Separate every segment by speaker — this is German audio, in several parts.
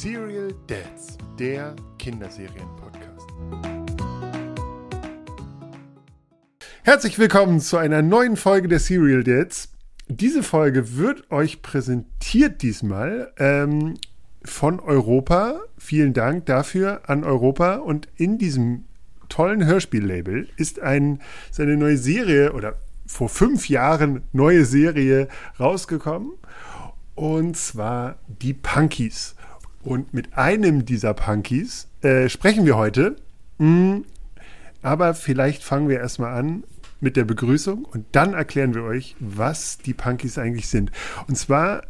Speaker 1: Serial Dads, der Kinderserien-Podcast. Herzlich willkommen zu einer neuen Folge der Serial Dads. Diese Folge wird euch präsentiert diesmal ähm, von Europa. Vielen Dank dafür an Europa. Und in diesem tollen Hörspiellabel ist ein, ist eine neue Serie oder vor fünf Jahren neue Serie rausgekommen. Und zwar die Punkies. Und mit einem dieser Punkies äh, sprechen wir heute. Mm, aber vielleicht fangen wir erstmal an mit der Begrüßung und dann erklären wir euch, was die Punkies eigentlich sind. Und zwar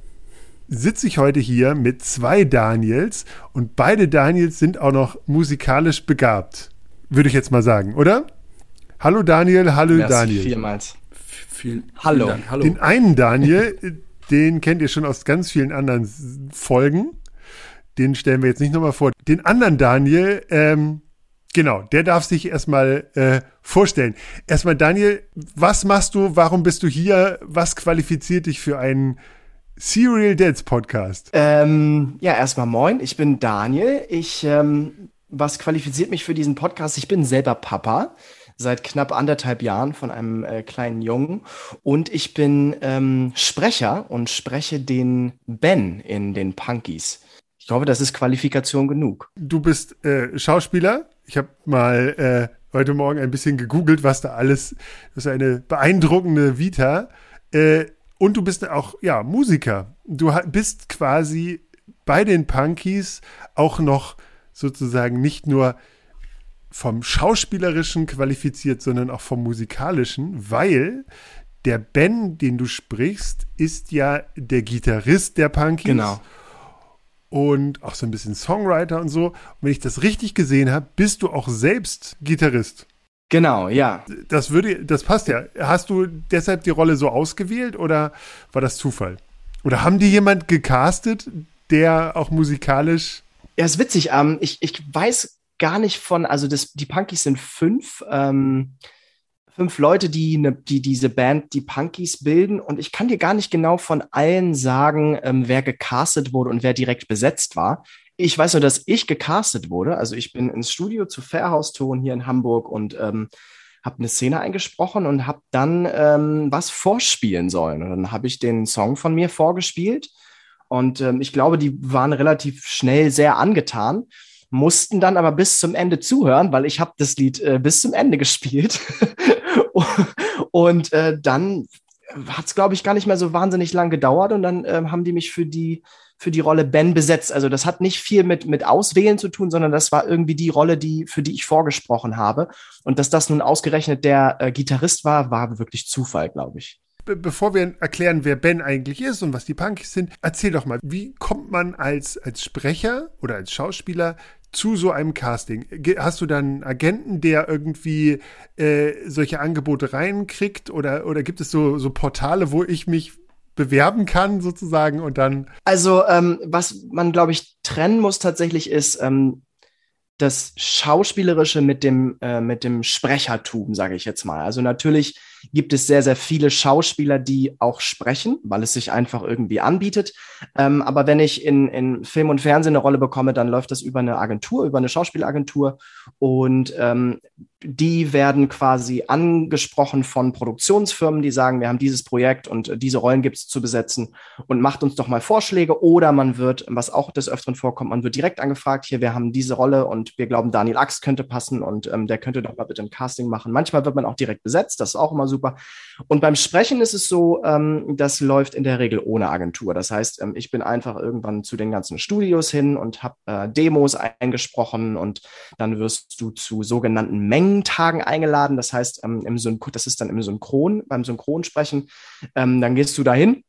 Speaker 1: sitze ich heute hier mit zwei Daniels und beide Daniels sind auch noch musikalisch begabt, würde ich jetzt mal sagen, oder? Hallo Daniel, hallo Merci Daniel.
Speaker 2: Vielmals.
Speaker 1: Viel, hallo. Dank, hallo. Den einen Daniel, den kennt ihr schon aus ganz vielen anderen Folgen. Den stellen wir jetzt nicht nochmal vor. Den anderen Daniel, ähm, genau, der darf sich erstmal äh, vorstellen. Erstmal Daniel, was machst du? Warum bist du hier? Was qualifiziert dich für einen Serial Dads Podcast?
Speaker 2: Ähm, ja, erstmal moin. Ich bin Daniel. Ich, ähm, was qualifiziert mich für diesen Podcast? Ich bin selber Papa seit knapp anderthalb Jahren von einem äh, kleinen Jungen und ich bin ähm, Sprecher und spreche den Ben in den Punkies. Ich glaube, das ist Qualifikation genug.
Speaker 1: Du bist äh, Schauspieler. Ich habe mal äh, heute Morgen ein bisschen gegoogelt, was da alles. Das ist eine beeindruckende Vita. Äh, und du bist auch ja Musiker. Du bist quasi bei den Punkies auch noch sozusagen nicht nur vom Schauspielerischen qualifiziert, sondern auch vom Musikalischen, weil der Ben, den du sprichst, ist ja der Gitarrist der Punkies.
Speaker 2: Genau.
Speaker 1: Und auch so ein bisschen Songwriter und so. Und wenn ich das richtig gesehen habe, bist du auch selbst Gitarrist.
Speaker 2: Genau, ja.
Speaker 1: Das würde, das passt ja. Hast du deshalb die Rolle so ausgewählt oder war das Zufall? Oder haben die jemand gecastet, der auch musikalisch
Speaker 2: ja, ist witzig. Ähm, ich, ich weiß gar nicht von, also das, die Punkies sind fünf, ähm, fünf Leute, die, ne, die diese Band, die Punkies bilden. Und ich kann dir gar nicht genau von allen sagen, ähm, wer gecastet wurde und wer direkt besetzt war. Ich weiß nur, dass ich gecastet wurde. Also ich bin ins Studio zu Fairhouse Ton hier in Hamburg und ähm, habe eine Szene eingesprochen und habe dann ähm, was vorspielen sollen. Und dann habe ich den Song von mir vorgespielt. Und ähm, ich glaube, die waren relativ schnell sehr angetan mussten dann aber bis zum Ende zuhören, weil ich habe das Lied äh, bis zum Ende gespielt. und äh, dann hat es, glaube ich, gar nicht mehr so wahnsinnig lang gedauert und dann äh, haben die mich für die für die Rolle Ben besetzt. Also das hat nicht viel mit, mit Auswählen zu tun, sondern das war irgendwie die Rolle, die, für die ich vorgesprochen habe. Und dass das nun ausgerechnet der äh, Gitarrist war, war wirklich Zufall, glaube ich
Speaker 1: bevor wir erklären, wer Ben eigentlich ist und was die Punkies sind, erzähl doch mal, wie kommt man als, als Sprecher oder als Schauspieler zu so einem Casting? Hast du dann einen Agenten, der irgendwie äh, solche Angebote reinkriegt oder, oder gibt es so, so Portale, wo ich mich bewerben kann sozusagen und dann?
Speaker 2: Also ähm, was man, glaube ich, trennen muss tatsächlich ist ähm, das Schauspielerische mit dem, äh, mit dem Sprechertum, sage ich jetzt mal. Also natürlich gibt es sehr, sehr viele Schauspieler, die auch sprechen, weil es sich einfach irgendwie anbietet. Ähm, aber wenn ich in, in Film und Fernsehen eine Rolle bekomme, dann läuft das über eine Agentur, über eine Schauspielagentur. Und ähm, die werden quasi angesprochen von Produktionsfirmen, die sagen, wir haben dieses Projekt und diese Rollen gibt es zu besetzen und macht uns doch mal Vorschläge. Oder man wird, was auch des Öfteren vorkommt, man wird direkt angefragt, hier, wir haben diese Rolle und wir glauben, Daniel Axt könnte passen und ähm, der könnte doch mal bitte ein Casting machen. Manchmal wird man auch direkt besetzt, das ist auch immer super. Und beim Sprechen ist es so, ähm, das läuft in der Regel ohne Agentur. Das heißt, ähm, ich bin einfach irgendwann zu den ganzen Studios hin und habe äh, Demos eingesprochen und dann wirst du zu sogenannten Mengen Tagen eingeladen. Das heißt, ähm, im Synchron, das ist dann im Synchron, beim Synchronsprechen. Ähm, dann gehst du dahin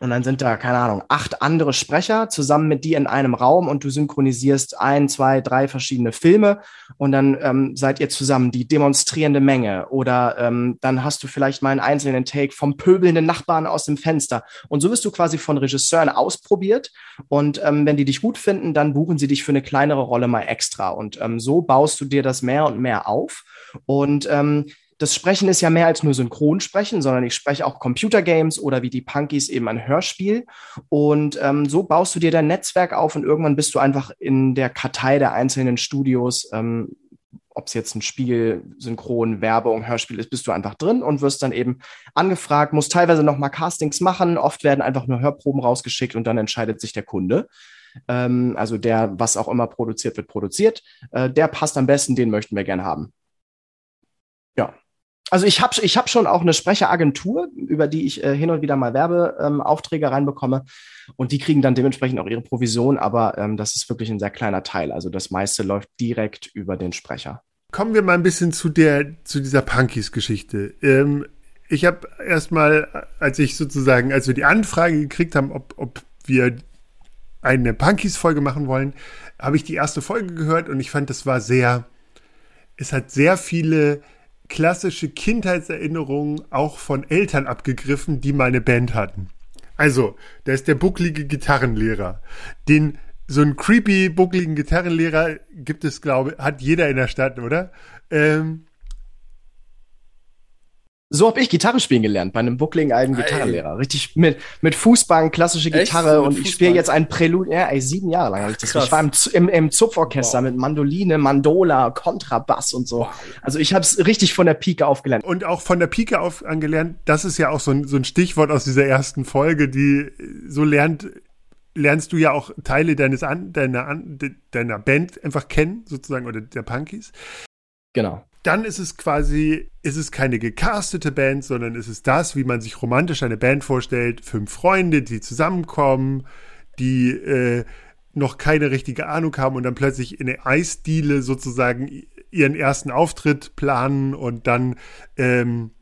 Speaker 2: und dann sind da, keine Ahnung, acht andere Sprecher zusammen mit dir in einem Raum und du synchronisierst ein, zwei, drei verschiedene Filme und dann ähm, seid ihr zusammen die demonstrierende Menge. Oder ähm, dann hast du vielleicht mal einen einzelnen Take vom pöbelnden Nachbarn aus dem Fenster. Und so wirst du quasi von Regisseuren ausprobiert. Und ähm, wenn die dich gut finden, dann buchen sie dich für eine kleinere Rolle mal extra. Und ähm, so baust du dir das mehr und mehr auf. Und ähm, das Sprechen ist ja mehr als nur Synchronsprechen, sondern ich spreche auch Computergames oder wie die Punkies eben ein Hörspiel. Und ähm, so baust du dir dein Netzwerk auf und irgendwann bist du einfach in der Kartei der einzelnen Studios, ähm, ob es jetzt ein Spiel, Synchron, Werbung, Hörspiel ist, bist du einfach drin und wirst dann eben angefragt, musst teilweise noch mal Castings machen. Oft werden einfach nur Hörproben rausgeschickt und dann entscheidet sich der Kunde. Ähm, also der, was auch immer produziert wird, produziert. Äh, der passt am besten, den möchten wir gern haben. Ja. Also ich habe ich hab schon auch eine Sprecheragentur, über die ich äh, hin und wieder mal Werbeaufträge ähm, reinbekomme. Und die kriegen dann dementsprechend auch ihre Provision, aber ähm, das ist wirklich ein sehr kleiner Teil. Also das meiste läuft direkt über den Sprecher.
Speaker 1: Kommen wir mal ein bisschen zu der, zu dieser Punkies-Geschichte. Ähm, ich habe erstmal, als ich sozusagen, als wir die Anfrage gekriegt haben, ob, ob wir eine Punkies-Folge machen wollen, habe ich die erste Folge gehört und ich fand, das war sehr, es hat sehr viele klassische Kindheitserinnerungen auch von Eltern abgegriffen, die mal eine Band hatten. Also, da ist der bucklige Gitarrenlehrer. Den, so einen creepy, buckligen Gitarrenlehrer gibt es, glaube hat jeder in der Stadt, oder? Ähm,
Speaker 2: so habe ich Gitarre spielen gelernt bei einem buckligen alten Gitarrenlehrer. Richtig mit, mit Fußball, klassische Gitarre und ich spiele jetzt ein Prälude. Ja, ey, sieben Jahre lang habe ich das. Krass. Ich war im, im, im Zupforchester wow. mit Mandoline, Mandola, Kontrabass und so. Wow. Also ich habe es richtig von der Pike aufgelernt.
Speaker 1: Und auch von der Pike auf angelernt, das ist ja auch so ein, so ein Stichwort aus dieser ersten Folge, die so lernt, lernst du ja auch Teile deines an, deiner, an, deiner Band einfach kennen, sozusagen, oder der Punkies.
Speaker 2: Genau
Speaker 1: dann ist es quasi, ist es keine gecastete Band, sondern ist es das, wie man sich romantisch eine Band vorstellt. Fünf Freunde, die zusammenkommen, die äh, noch keine richtige Ahnung haben und dann plötzlich in der Eisdiele sozusagen ihren ersten Auftritt planen und dann ähm,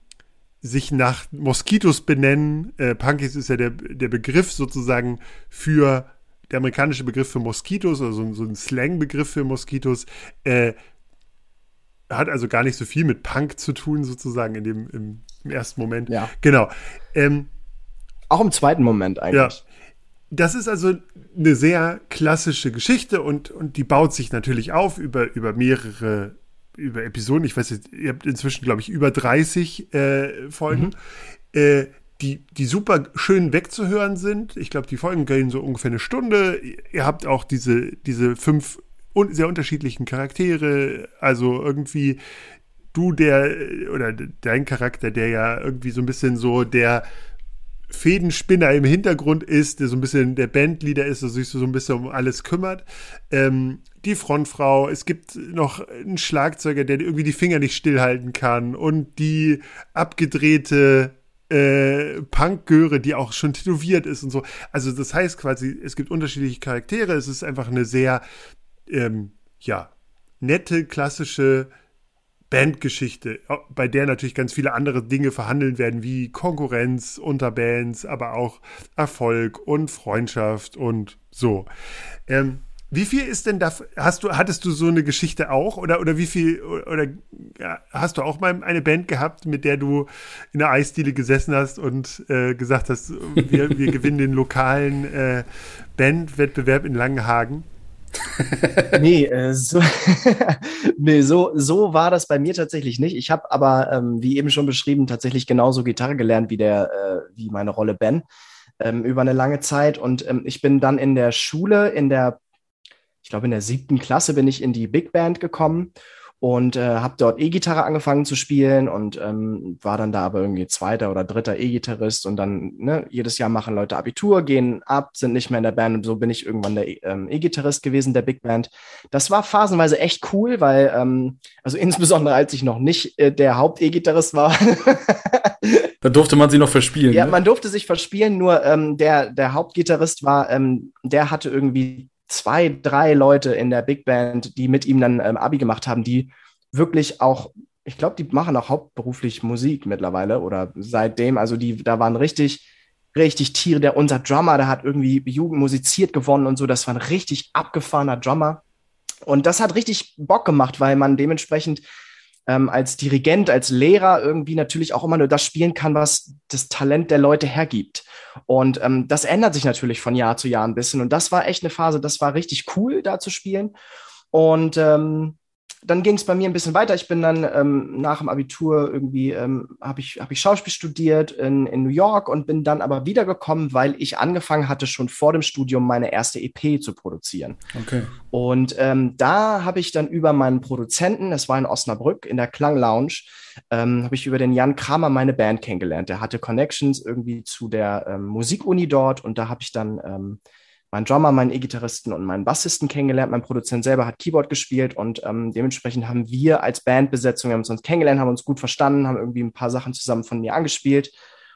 Speaker 1: sich nach Moskitos benennen. Äh, Punkies ist ja der, der Begriff sozusagen für der amerikanische Begriff für Moskitos, also so ein Slang-Begriff für Moskitos, äh, hat also gar nicht so viel mit Punk zu tun, sozusagen in dem, im, im ersten Moment.
Speaker 2: Ja.
Speaker 1: Genau. Ähm,
Speaker 2: Auch im zweiten Moment eigentlich. Ja.
Speaker 1: Das ist also eine sehr klassische Geschichte und, und die baut sich natürlich auf über, über mehrere über Episoden. Ich weiß jetzt, ihr habt inzwischen, glaube ich, über 30 äh, Folgen, mhm. äh, die, die super schön wegzuhören sind. Ich glaube, die Folgen gehen so ungefähr eine Stunde. Ihr habt auch diese, diese fünf und sehr unterschiedlichen Charaktere. Also irgendwie du, der, oder dein Charakter, der ja irgendwie so ein bisschen so der Fädenspinner im Hintergrund ist, der so ein bisschen der Bandleader ist, der sich so ein bisschen um alles kümmert. Ähm, die Frontfrau, es gibt noch einen Schlagzeuger, der irgendwie die Finger nicht stillhalten kann und die abgedrehte äh, Punk-Göre, die auch schon tätowiert ist und so. Also das heißt quasi, es gibt unterschiedliche Charaktere, es ist einfach eine sehr ähm, ja, nette, klassische Bandgeschichte, bei der natürlich ganz viele andere Dinge verhandelt werden, wie Konkurrenz unter Bands, aber auch Erfolg und Freundschaft und so. Ähm, wie viel ist denn da, hast du, hattest du so eine Geschichte auch oder, oder wie viel, oder ja, hast du auch mal eine Band gehabt, mit der du in der Eisdiele gesessen hast und äh, gesagt hast, wir, wir gewinnen den lokalen äh, Bandwettbewerb in Langenhagen?
Speaker 2: nee, äh, so, nee so, so war das bei mir tatsächlich nicht. Ich habe aber, ähm, wie eben schon beschrieben, tatsächlich genauso Gitarre gelernt wie, der, äh, wie meine Rolle Ben ähm, über eine lange Zeit. Und ähm, ich bin dann in der Schule, in der, ich glaube in der siebten Klasse, bin ich in die Big Band gekommen und äh, habe dort E-Gitarre angefangen zu spielen und ähm, war dann da aber irgendwie zweiter oder dritter E-Gitarrist und dann ne, jedes Jahr machen Leute Abitur, gehen ab, sind nicht mehr in der Band und so bin ich irgendwann der ähm, E-Gitarrist gewesen der Big Band. Das war phasenweise echt cool, weil ähm, also insbesondere als ich noch nicht äh, der Haupt-E-Gitarrist war.
Speaker 3: da durfte man sie noch verspielen.
Speaker 2: Ja, ne? man durfte sich verspielen, nur ähm, der der Hauptgitarrist war, ähm, der hatte irgendwie zwei, drei Leute in der Big Band, die mit ihm dann ähm, Abi gemacht haben, die wirklich auch, ich glaube, die machen auch hauptberuflich Musik mittlerweile oder seitdem, also die, da waren richtig, richtig Tiere. Der, unser Drummer, der hat irgendwie Jugend musiziert gewonnen und so, das war ein richtig abgefahrener Drummer. Und das hat richtig Bock gemacht, weil man dementsprechend ähm, als Dirigent, als Lehrer irgendwie natürlich auch immer nur das spielen kann, was das Talent der Leute hergibt. Und ähm, das ändert sich natürlich von Jahr zu Jahr ein bisschen. Und das war echt eine Phase, das war richtig cool, da zu spielen. Und ähm, dann ging es bei mir ein bisschen weiter. Ich bin dann ähm, nach dem Abitur irgendwie, ähm, habe ich, hab ich Schauspiel studiert in, in New York und bin dann aber wiedergekommen, weil ich angefangen hatte, schon vor dem Studium meine erste EP zu produzieren.
Speaker 3: Okay.
Speaker 2: Und ähm, da habe ich dann über meinen Produzenten, das war in Osnabrück, in der Klang Lounge, ähm, habe ich über den Jan Kramer meine Band kennengelernt. Der hatte Connections irgendwie zu der ähm, Musikuni dort und da habe ich dann ähm, meinen Drummer, meinen E-Gitarristen und meinen Bassisten kennengelernt. Mein Produzent selber hat Keyboard gespielt und ähm, dementsprechend haben wir als Bandbesetzung, wir haben uns kennengelernt, haben uns gut verstanden, haben irgendwie ein paar Sachen zusammen von mir angespielt.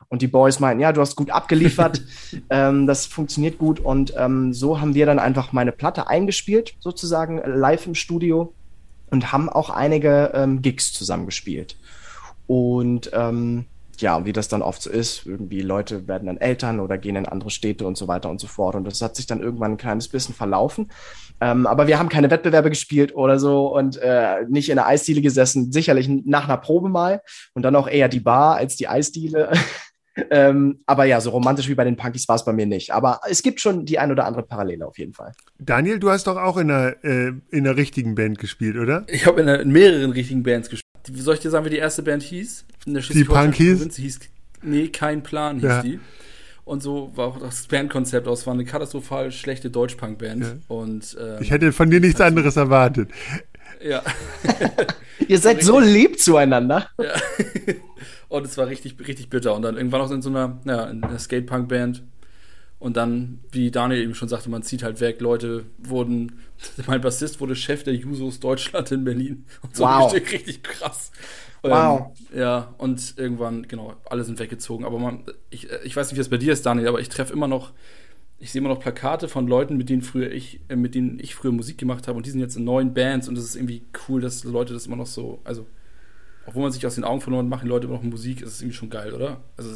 Speaker 2: Und die Boys meinten, ja, du hast gut abgeliefert, ähm, das funktioniert gut. Und ähm, so haben wir dann einfach meine Platte eingespielt, sozusagen live im Studio und haben auch einige ähm, Gigs zusammengespielt. Und ähm, ja, wie das dann oft so ist, irgendwie Leute werden dann Eltern oder gehen in andere Städte und so weiter und so fort. Und das hat sich dann irgendwann ein kleines bisschen verlaufen. Ähm, aber wir haben keine Wettbewerbe gespielt oder so und äh, nicht in der Eisdiele gesessen, sicherlich nach einer Probe mal und dann auch eher die Bar als die Eisdiele. ähm, aber ja, so romantisch wie bei den Punkies war es bei mir nicht. Aber es gibt schon die ein oder andere Parallele auf jeden Fall.
Speaker 1: Daniel, du hast doch auch in einer, äh, in einer richtigen Band gespielt, oder?
Speaker 3: Ich habe in, in, mehreren richtigen Bands gespielt. Wie soll ich dir sagen, wie die erste Band hieß?
Speaker 1: die Punkies?
Speaker 3: hieß, nee, kein Plan hieß ja. die. Und so war auch das Bandkonzept aus. War eine katastrophal schlechte Deutsch-Punk-Band. Ja. Und,
Speaker 1: ähm, ich hätte von dir nichts anderes erwartet.
Speaker 3: Ja.
Speaker 2: Ihr seid so lieb zueinander.
Speaker 3: Ja. Und es war richtig, richtig bitter. Und dann irgendwann auch in so einer, ja, in einer Skate-Punk-Band. Und dann, wie Daniel eben schon sagte, man zieht halt weg. Leute wurden, mein Bassist wurde Chef der Jusos Deutschland in Berlin. Und so
Speaker 2: wow.
Speaker 3: richtig, richtig krass.
Speaker 2: Wow.
Speaker 3: Ähm, ja, und irgendwann, genau, alle sind weggezogen. Aber man, ich, ich weiß nicht, wie das bei dir ist, Daniel, aber ich treffe immer noch, ich sehe immer noch Plakate von Leuten, mit denen früher ich, äh, mit denen ich früher Musik gemacht habe und die sind jetzt in neuen Bands und es ist irgendwie cool, dass Leute das immer noch so, also obwohl man sich aus den Augen verloren machen Leute noch Musik, ist es irgendwie schon geil, oder? Also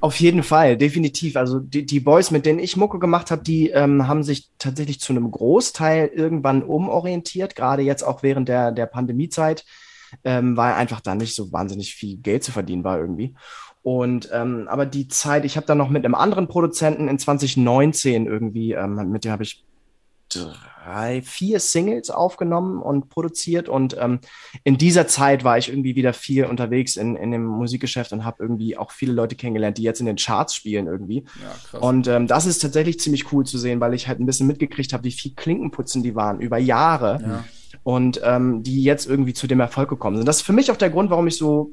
Speaker 2: Auf jeden Fall, definitiv. Also die, die Boys, mit denen ich Mucke gemacht habe, die ähm, haben sich tatsächlich zu einem Großteil irgendwann umorientiert, gerade jetzt auch während der, der Pandemiezeit, ähm, weil einfach da nicht so wahnsinnig viel Geld zu verdienen war irgendwie. Und ähm, aber die Zeit, ich habe dann noch mit einem anderen Produzenten in 2019 irgendwie, ähm, mit dem habe ich drei, vier Singles aufgenommen und produziert. Und ähm, in dieser Zeit war ich irgendwie wieder viel unterwegs in, in dem Musikgeschäft und habe irgendwie auch viele Leute kennengelernt, die jetzt in den Charts spielen irgendwie. Ja. Und ähm, das ist tatsächlich ziemlich cool zu sehen, weil ich halt ein bisschen mitgekriegt habe, wie viel Klinkenputzen die waren über Jahre. Ja. Und ähm, die jetzt irgendwie zu dem Erfolg gekommen sind. Das ist für mich auch der Grund, warum ich so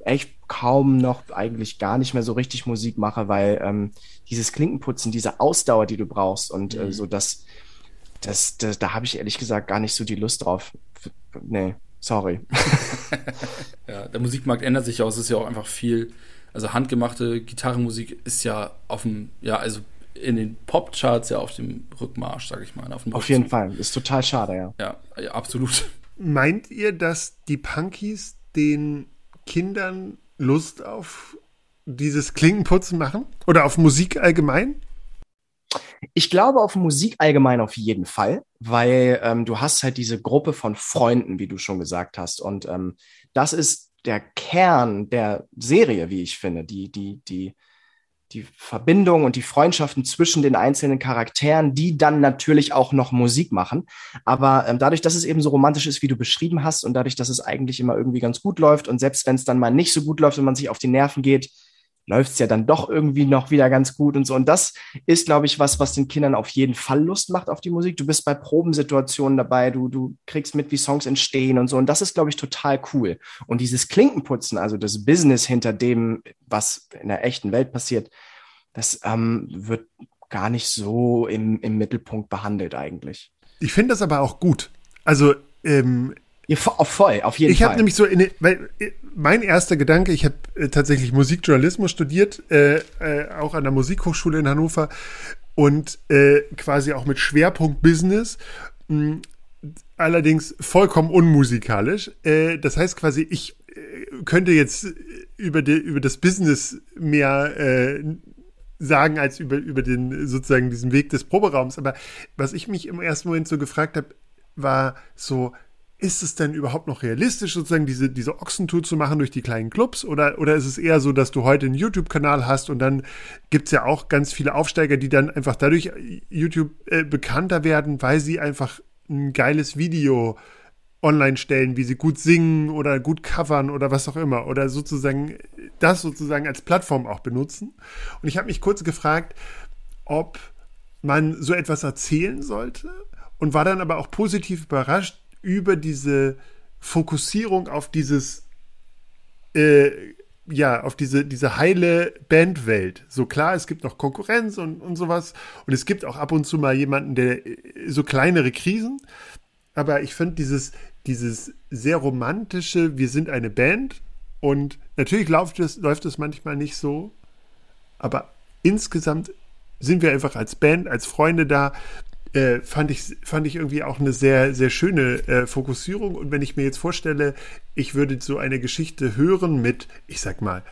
Speaker 2: echt kaum noch eigentlich gar nicht mehr so richtig Musik mache, weil ähm, dieses Klinkenputzen, diese Ausdauer, die du brauchst und äh, mhm. äh, so das, das, das da habe ich ehrlich gesagt gar nicht so die Lust drauf. Nee, sorry.
Speaker 3: ja, der Musikmarkt ändert sich ja auch. Es ist ja auch einfach viel. Also handgemachte Gitarrenmusik ist ja auf dem, ja, also in den Popcharts ja auf dem Rückmarsch, sag ich mal.
Speaker 2: Auf, auf jeden Fall. Ist total schade, ja.
Speaker 3: Ja, ja absolut.
Speaker 1: Meint ihr, dass die Punkies den Kindern Lust auf dieses Klinkenputzen machen? Oder auf Musik allgemein?
Speaker 2: Ich glaube auf Musik allgemein auf jeden Fall, weil ähm, du hast halt diese Gruppe von Freunden, wie du schon gesagt hast. Und ähm, das ist der Kern der Serie, wie ich finde. Die, die, die, die Verbindung und die Freundschaften zwischen den einzelnen Charakteren, die dann natürlich auch noch Musik machen. Aber ähm, dadurch, dass es eben so romantisch ist, wie du beschrieben hast, und dadurch, dass es eigentlich immer irgendwie ganz gut läuft, und selbst wenn es dann mal nicht so gut läuft und man sich auf die Nerven geht, läuft es ja dann doch irgendwie noch wieder ganz gut und so. Und das ist, glaube ich, was, was den Kindern auf jeden Fall Lust macht auf die Musik. Du bist bei Probensituationen dabei, du, du kriegst mit, wie Songs entstehen und so. Und das ist, glaube ich, total cool. Und dieses Klinkenputzen, also das Business hinter dem, was in der echten Welt passiert, das ähm, wird gar nicht so im, im Mittelpunkt behandelt eigentlich.
Speaker 1: Ich finde das aber auch gut. Also ähm,
Speaker 2: ja, voll, auf jeden
Speaker 1: ich Fall. Ich habe nämlich so, in, weil äh, mein erster Gedanke, ich habe äh, tatsächlich Musikjournalismus studiert, äh, äh, auch an der Musikhochschule in Hannover und äh, quasi auch mit Schwerpunkt Business, mh, allerdings vollkommen unmusikalisch. Das heißt quasi, ich könnte jetzt über, die, über das Business mehr sagen als über, über den sozusagen diesen Weg des Proberaums. Aber was ich mich im ersten Moment so gefragt habe, war so, ist es denn überhaupt noch realistisch, sozusagen diese, diese Ochsentour zu machen durch die kleinen Clubs? Oder, oder ist es eher so, dass du heute einen YouTube-Kanal hast und dann gibt es ja auch ganz viele Aufsteiger, die dann einfach dadurch YouTube äh, bekannter werden, weil sie einfach ein geiles Video online stellen, wie sie gut singen oder gut covern oder was auch immer oder sozusagen das sozusagen als Plattform auch benutzen. Und ich habe mich kurz gefragt, ob man so etwas erzählen sollte und war dann aber auch positiv überrascht über diese Fokussierung auf dieses äh, ja, auf diese, diese heile Bandwelt. So klar, es gibt noch Konkurrenz und, und sowas. Und es gibt auch ab und zu mal jemanden, der äh, so kleinere Krisen. Aber ich finde dieses, dieses sehr romantische, wir sind eine Band. Und natürlich läuft es, läuft es manchmal nicht so. Aber insgesamt sind wir einfach als Band, als Freunde da äh, fand, ich, fand ich irgendwie auch eine sehr, sehr schöne äh, Fokussierung. Und wenn ich mir jetzt vorstelle, ich würde so eine Geschichte hören mit, ich sag mal,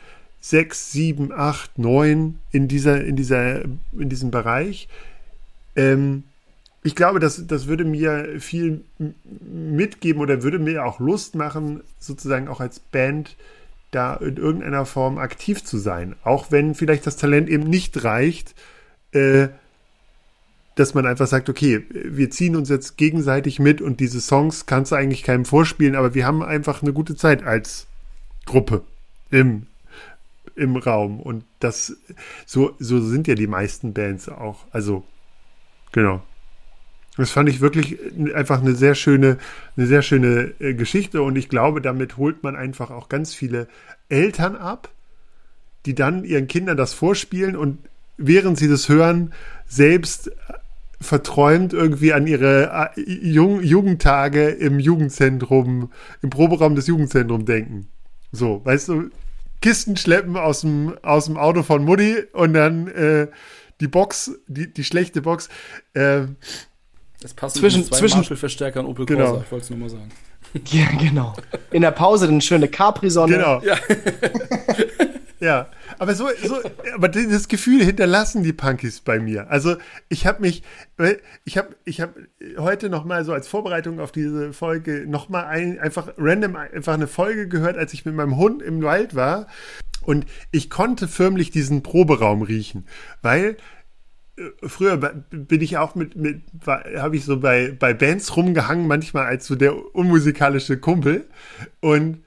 Speaker 1: sechs, sieben, acht, neun in dieser, in dieser, in diesem Bereich, ähm, ich glaube, das, das würde mir viel mitgeben oder würde mir auch Lust machen, sozusagen auch als Band da in irgendeiner Form aktiv zu sein. Auch wenn vielleicht das Talent eben nicht reicht, äh, dass man einfach sagt, okay, wir ziehen uns jetzt gegenseitig mit und diese Songs kannst du eigentlich keinem vorspielen, aber wir haben einfach eine gute Zeit als Gruppe im, im Raum. Und das, so, so sind ja die meisten Bands auch. Also, genau. Das fand ich wirklich einfach eine sehr schöne, eine sehr schöne äh, Geschichte und ich glaube, damit holt man einfach auch ganz viele Eltern ab, die dann ihren Kindern das vorspielen und während sie das hören, selbst verträumt irgendwie an ihre äh, Jung Jugendtage im Jugendzentrum, im Proberaum des Jugendzentrums denken. So, weißt du, Kisten schleppen aus dem, aus dem Auto von Mutti und dann äh, die Box, die, die schlechte Box. Äh,
Speaker 3: das passt
Speaker 2: zwischen,
Speaker 3: zwei
Speaker 2: zwischen
Speaker 3: Marshall-Verstärker und Opel
Speaker 1: Genau.
Speaker 3: Corsa, ich wollte es nur mal sagen.
Speaker 2: Ja, genau. In der Pause dann schöne Capri-Sonne.
Speaker 1: genau.
Speaker 3: Ja.
Speaker 1: Ja, aber so, so, aber das Gefühl hinterlassen die Punkies bei mir. Also ich habe mich, ich habe, ich habe heute noch mal so als Vorbereitung auf diese Folge noch mal ein, einfach random einfach eine Folge gehört, als ich mit meinem Hund im Wald war und ich konnte förmlich diesen Proberaum riechen, weil äh, früher bin ich auch mit, mit habe ich so bei, bei Bands rumgehangen, manchmal als so der unmusikalische Kumpel und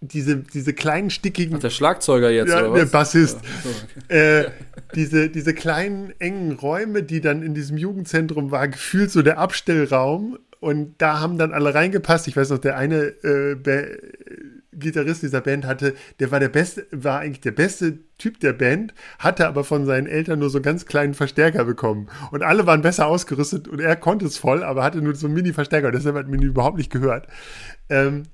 Speaker 1: diese, diese kleinen stickigen.
Speaker 3: Ach, der Schlagzeuger jetzt,
Speaker 1: Ja,
Speaker 3: oder
Speaker 1: der
Speaker 3: was?
Speaker 1: Bassist.
Speaker 3: Ja, so, okay.
Speaker 1: Äh, diese, diese kleinen engen Räume, die dann in diesem Jugendzentrum war, gefühlt so der Abstellraum. Und da haben dann alle reingepasst. Ich weiß noch, der eine äh, Gitarrist dieser Band hatte, der war der beste, war eigentlich der beste Typ der Band, hatte aber von seinen Eltern nur so einen ganz kleinen Verstärker bekommen. Und alle waren besser ausgerüstet und er konnte es voll, aber hatte nur so einen Mini-Verstärker. Deshalb hat man ihn überhaupt nicht gehört. Ähm,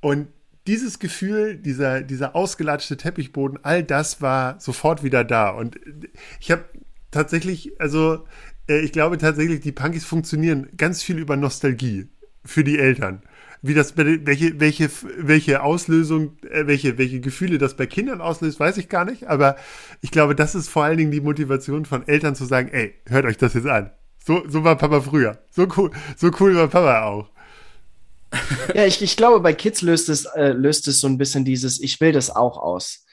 Speaker 1: und dieses Gefühl, dieser, dieser ausgelatschte Teppichboden, all das war sofort wieder da. Und ich habe tatsächlich, also äh, ich glaube tatsächlich, die Punkies funktionieren ganz viel über Nostalgie für die Eltern. Wie das, welche, welche, welche Auslösung, äh, welche, welche Gefühle das bei Kindern auslöst, weiß ich gar nicht. Aber ich glaube, das ist vor allen Dingen die Motivation von Eltern zu sagen, ey, hört euch das jetzt an. So, so war Papa früher. So cool, so cool war Papa auch.
Speaker 2: Ja, ich, ich glaube, bei Kids löst es, äh, löst es so ein bisschen dieses, ich will das auch aus.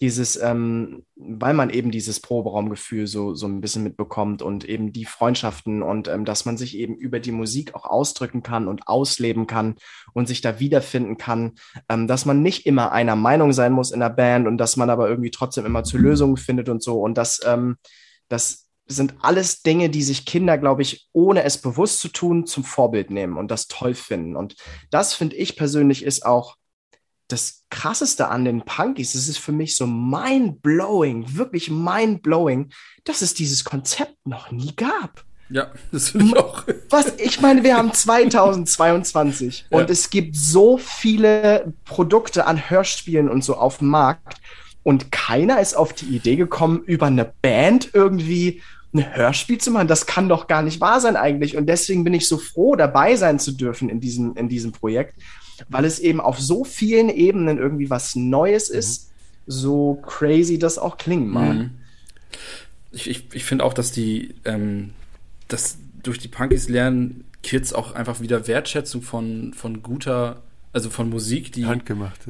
Speaker 2: Dieses, ähm, weil man eben dieses Proberaumgefühl so, so ein bisschen mitbekommt und eben die Freundschaften und ähm, dass man sich eben über die Musik auch ausdrücken kann und ausleben kann und sich da wiederfinden kann, ähm, dass man nicht immer einer Meinung sein muss in der Band und dass man aber irgendwie trotzdem immer zu Lösungen findet und so. Und das, ähm, das sind alles Dinge, die sich Kinder, glaube ich, ohne es bewusst zu tun, zum Vorbild nehmen und das toll finden. Und das finde ich persönlich ist auch das krasseste an den Punkies. Es ist für mich so mind-blowing, wirklich mind-blowing, dass es dieses Konzept noch nie gab.
Speaker 3: Ja, das finde ich auch.
Speaker 2: Was, ich meine, wir haben 2022
Speaker 3: Ja.
Speaker 2: und es gibt so viele Produkte an Hörspielen und so auf dem Markt und keiner ist auf die Idee gekommen, über eine Band irgendwie ein Hörspiel zu machen. Das kann doch gar nicht wahr sein eigentlich. Und deswegen bin ich so froh, dabei sein zu dürfen in diesem, in diesem Projekt, weil es eben auf so vielen Ebenen irgendwie was Neues ist, so crazy das auch klingen mag.
Speaker 3: Mhm. Ich, ich, ich finde auch, dass die, ähm, dass durch die Punkies lernen Kids auch einfach wieder Wertschätzung von, von guter Also von Musik, die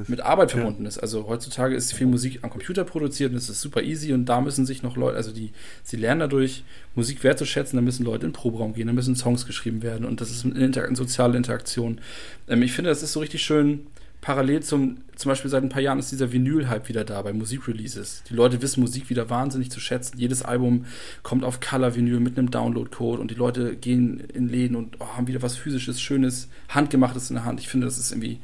Speaker 3: mit Arbeit verbunden ja. ist. Also heutzutage ist viel Musik am Computer produziert und es ist super easy und da müssen sich noch Leute, also die, sie lernen dadurch, Musik wertzuschätzen, da müssen Leute in den Proberaum gehen, da müssen Songs geschrieben werden und das ist eine, Inter eine soziale Interaktion. Ähm, ich finde, das ist so richtig schön parallel zum, zum Beispiel seit ein paar Jahren ist dieser Vinyl-Hype wieder da bei Musikreleases. Die Leute wissen Musik wieder wahnsinnig zu schätzen. Jedes Album kommt auf Color-Vinyl mit einem Download-Code und die Leute gehen in Läden und oh, haben wieder was physisches, schönes, handgemachtes in der Hand. Ich finde, das ist irgendwie,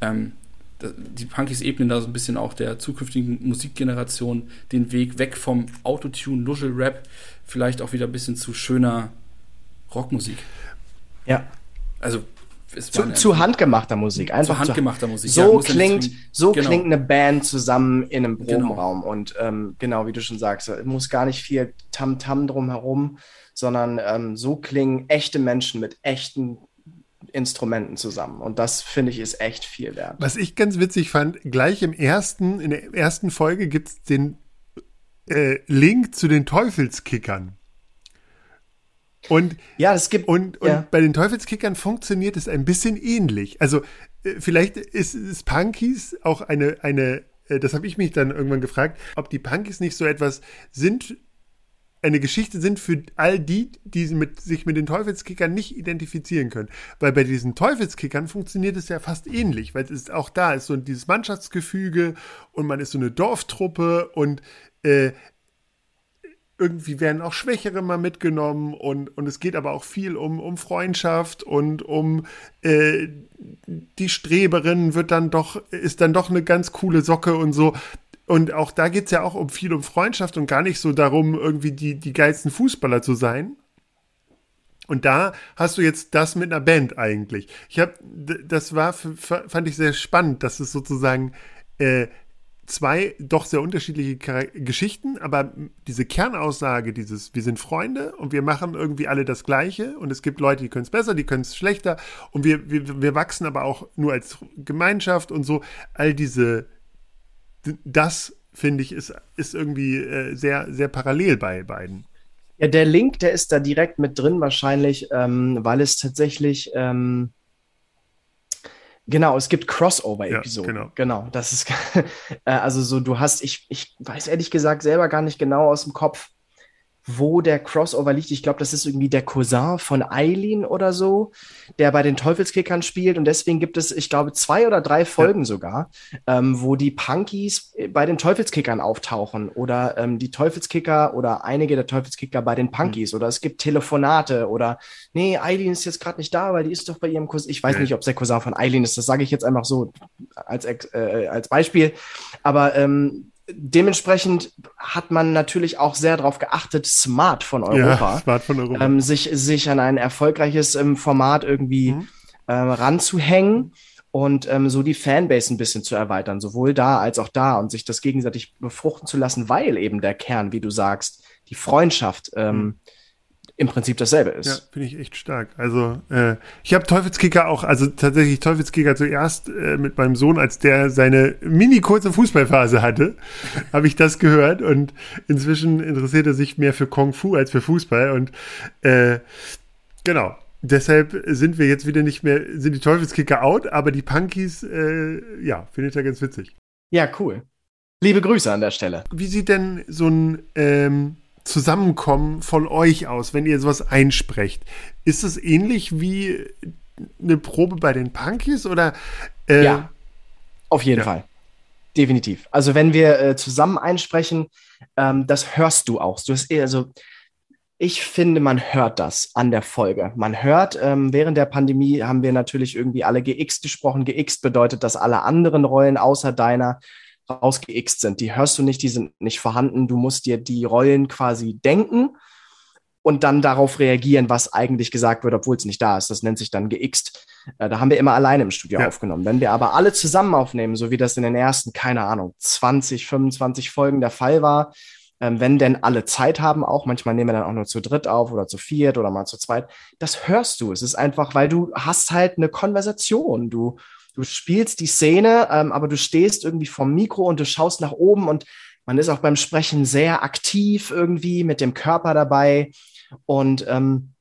Speaker 3: ähm, die Punkies ebnen da so ein bisschen auch der zukünftigen Musikgeneration den Weg weg vom Autotune, Nuschel-Rap, vielleicht auch wieder ein bisschen zu schöner Rockmusik.
Speaker 2: Ja.
Speaker 3: Also
Speaker 2: zu, zu, handgemachter Musik.
Speaker 3: Einfach zu handgemachter Musik.
Speaker 2: So ja, klingt, so genau. klingt eine Band zusammen in einem genau. Probenraum. Genau. Und ähm, genau, wie du schon sagst, muss gar nicht viel Tamtam -Tam drumherum, sondern ähm, so klingen echte Menschen mit echten Instrumenten zusammen. Und das finde ich ist echt viel wert.
Speaker 1: Was ich ganz witzig fand, gleich im ersten, in der ersten Folge gibt es den äh, Link zu den Teufelskickern. Und,
Speaker 2: ja, es gibt.
Speaker 1: Und, und ja. bei den Teufelskickern funktioniert es ein bisschen ähnlich. Also, äh, vielleicht ist, ist Punkies auch eine, eine, äh, das habe ich mich dann irgendwann gefragt, ob die Punkies nicht so etwas sind, eine Geschichte sind für all die, die mit, sich mit den Teufelskickern nicht identifizieren können. Weil bei diesen Teufelskickern funktioniert es ja fast ähnlich, weil es ist auch da ist so dieses Mannschaftsgefüge und man ist so eine Dorftruppe und äh, irgendwie werden auch Schwächere mal mitgenommen und, und es geht aber auch viel um, um Freundschaft und um äh, die Streberin wird dann doch, ist dann doch eine ganz coole Socke und so. Und auch da geht es ja auch um viel um Freundschaft und gar nicht so darum, irgendwie die, die geilsten Fußballer zu sein. Und da hast du jetzt das mit einer Band eigentlich. Ich habe, das war, fand ich sehr spannend, dass es sozusagen äh, zwei doch sehr unterschiedliche Geschichten, aber diese Kernaussage, dieses, wir sind Freunde und wir machen irgendwie alle das Gleiche und es gibt Leute, die können es besser, die können es schlechter und wir, wir, wir wachsen aber auch nur als Gemeinschaft und so. All diese, das finde ich, ist, ist irgendwie äh, sehr, sehr parallel bei beiden.
Speaker 2: Ja, der Link, der ist da direkt mit drin wahrscheinlich, ähm, weil es tatsächlich ähm, Genau, es gibt Crossover-Episoden. Ja, genau. genau, das ist äh, also so, du hast, ich, ich weiß ehrlich gesagt selber gar nicht genau aus dem Kopf, wo der Crossover liegt. Ich glaube, das ist irgendwie der Cousin von Eileen oder so, der bei den Teufelskickern spielt. Und deswegen gibt es, ich glaube, zwei oder drei Folgen ja. sogar, ähm, wo die Punkies bei den Teufelskickern auftauchen oder ähm, die Teufelskicker oder einige der Teufelskicker bei den Punkies. Mhm. Oder es gibt Telefonate oder nee, Eileen ist jetzt gerade nicht da, weil die ist doch bei ihrem Cousin. Ich weiß mhm. nicht, ob es der Cousin von Eileen ist. Das sage ich jetzt einfach so als, äh, als Beispiel. Aber ähm, dementsprechend hat man natürlich auch sehr darauf geachtet, smart von Europa,
Speaker 1: ja, smart von Europa.
Speaker 2: Ähm, sich, sich an ein erfolgreiches ähm, Format irgendwie mhm. ähm, ranzuhängen und ähm, so die Fanbase ein bisschen zu erweitern, sowohl da als auch da und sich das gegenseitig befruchten zu lassen, weil eben der Kern, wie du sagst, die Freundschaft ähm, mhm im Prinzip dasselbe ist. Ja,
Speaker 1: finde ich echt stark. Also äh, ich habe Teufelskicker auch, also tatsächlich Teufelskicker zuerst äh, mit meinem Sohn, als der seine mini kurze Fußballphase hatte, habe ich das gehört und inzwischen interessiert er sich mehr für Kung Fu als für Fußball und äh, genau. Deshalb sind wir jetzt wieder nicht mehr, sind die Teufelskicker out, aber die Punkies, äh, ja, finde ich da ganz witzig.
Speaker 2: Ja, cool. Liebe Grüße an der Stelle.
Speaker 1: Wie sieht denn so ein ähm, Zusammenkommen von euch aus, wenn ihr sowas einsprecht? Ist es ähnlich wie eine Probe bei den Punkies oder?
Speaker 2: Äh, ja, auf jeden ja. Fall. Definitiv. Also wenn wir äh, zusammen einsprechen, ähm, das hörst du auch. Du hast eher so, ich finde, man hört das an der Folge. Man hört, ähm, während der Pandemie haben wir natürlich irgendwie alle geixt gesprochen. Geixt bedeutet, dass alle anderen Rollen außer deiner rausgeixt sind. Die hörst du nicht, die sind nicht vorhanden. Du musst dir die Rollen quasi denken und dann darauf reagieren, was eigentlich gesagt wird, obwohl es nicht da ist. Das nennt sich dann geixt. Äh, da haben wir immer alleine im Studio ja. aufgenommen. Wenn wir aber alle zusammen aufnehmen, so wie das in den ersten, keine Ahnung, 20, 25 Folgen der Fall war, ähm, wenn denn alle Zeit haben, auch manchmal nehmen wir dann auch nur zu dritt auf oder zu viert oder mal zu zweit, das hörst du. Es ist einfach, weil du hast halt eine Konversation. Du, du spielst die Szene, ähm, aber du stehst irgendwie vom Mikro und du schaust nach oben und man ist auch beim Sprechen sehr aktiv irgendwie mit dem Körper dabei und ähm,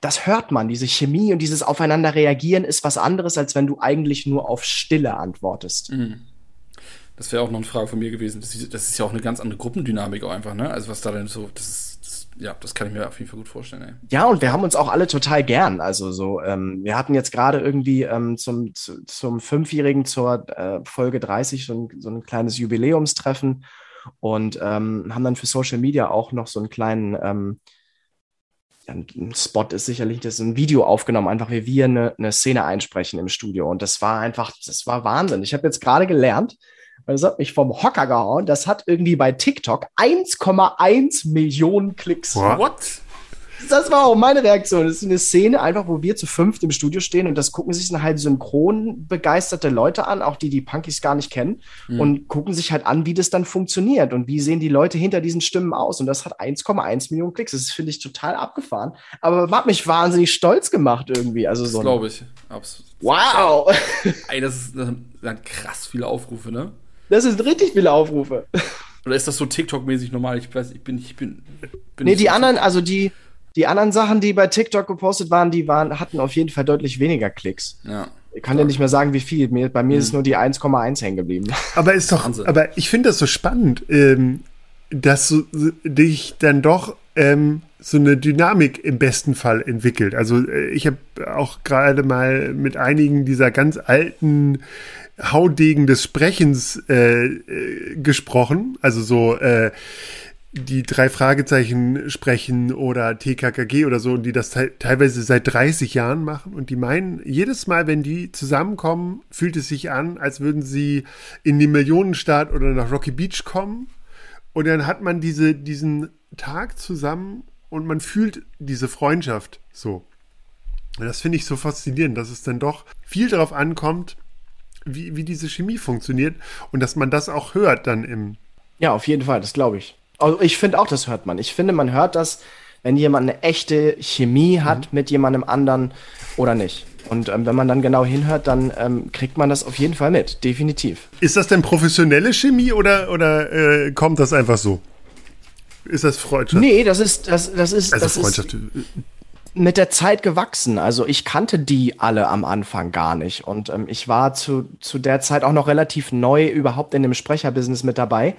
Speaker 2: das hört man, diese Chemie und dieses Aufeinander reagieren ist was anderes, als wenn du eigentlich nur auf Stille antwortest.
Speaker 3: Mhm. Das wäre auch noch eine Frage von mir gewesen. Das ist, ja auch eine ganz andere Gruppendynamik einfach, ne? Also was da denn so, das ist, ja, das kann ich mir auf jeden Fall gut vorstellen. Ey.
Speaker 2: Ja, und wir haben uns auch alle total gern. Also so, ähm, wir hatten jetzt gerade irgendwie ähm, zum, zu, zum Fünfjährigen zur äh, Folge 30 so ein, so ein kleines Jubiläumstreffen und ähm, haben dann für Social Media auch noch so einen kleinen ähm, ein Spot ist sicherlich, das ist ein Video aufgenommen, einfach wie wir eine, eine Szene einsprechen im Studio. Und das war einfach, das war Wahnsinn. Ich habe jetzt gerade gelernt, weil das hat mich vom Hocker gehauen, das hat irgendwie bei TikTok 1,1 Millionen Klicks.
Speaker 3: What?
Speaker 2: Das war auch meine Reaktion. Das ist eine Szene, einfach, wo wir zu fünft im Studio stehen und das gucken sich dann halt synchron begeisterte Leute an, auch die die Punkies gar nicht kennen, mhm. und gucken sich halt an, wie das dann funktioniert und wie sehen die Leute hinter diesen Stimmen aus. Und das hat 1,1 Millionen Klicks. Das finde ich total abgefahren. Aber hat mich wahnsinnig stolz gemacht irgendwie. Also
Speaker 3: das
Speaker 2: so
Speaker 3: glaube ich. Absolut.
Speaker 2: Wow!
Speaker 3: Ey, das ist, das sind krass viele Aufrufe, ne?
Speaker 2: Das sind richtig viele Aufrufe.
Speaker 3: Oder ist das so TikTok-mäßig normal? Ich weiß, ich bin, ich bin.
Speaker 2: bin nee, die anderen, also die, die anderen Sachen, die bei TikTok gepostet waren, die waren, hatten auf jeden Fall deutlich weniger Klicks.
Speaker 3: Ja.
Speaker 2: Ich kann ja nicht mehr sagen, wie viel. Mir, bei mir mhm. ist nur die 1,1 hängen geblieben.
Speaker 1: Aber ist doch, Wahnsinn. aber ich finde das so spannend, ähm, dass so, dich dann doch ähm, so eine Dynamik im besten Fall entwickelt. Also äh, ich habe auch gerade mal mit einigen dieser ganz alten Haudegen des Sprechens äh, äh, gesprochen. Also so äh, die drei Fragezeichen sprechen oder TKKG oder so, und die das te teilweise seit 30 Jahren machen. Und die meinen, jedes Mal, wenn die zusammenkommen, fühlt es sich an, als würden sie in die Millionenstadt oder nach Rocky Beach kommen. Und dann hat man diese, diesen Tag zusammen und man fühlt diese Freundschaft so. Und das finde ich so faszinierend, dass es dann doch viel darauf ankommt, wie, wie diese Chemie funktioniert und dass man das auch hört dann im.
Speaker 2: Ja, auf jeden Fall, das glaube ich. Also ich finde auch, das hört man. Ich finde, man hört das, wenn jemand eine echte Chemie hat mhm. mit jemandem anderen oder nicht. Und ähm, wenn man dann genau hinhört, dann ähm, kriegt man das auf jeden Fall mit, definitiv.
Speaker 1: Ist das denn professionelle Chemie oder, oder äh, kommt das einfach so? Ist das Freundschaft?
Speaker 2: Nee, das ist, das, das ist,
Speaker 1: also
Speaker 2: das
Speaker 1: Freundschaft. ist
Speaker 2: mit der Zeit gewachsen. Also ich kannte die alle am Anfang gar nicht. Und ähm, ich war zu, zu der Zeit auch noch relativ neu überhaupt in dem Sprecherbusiness mit dabei.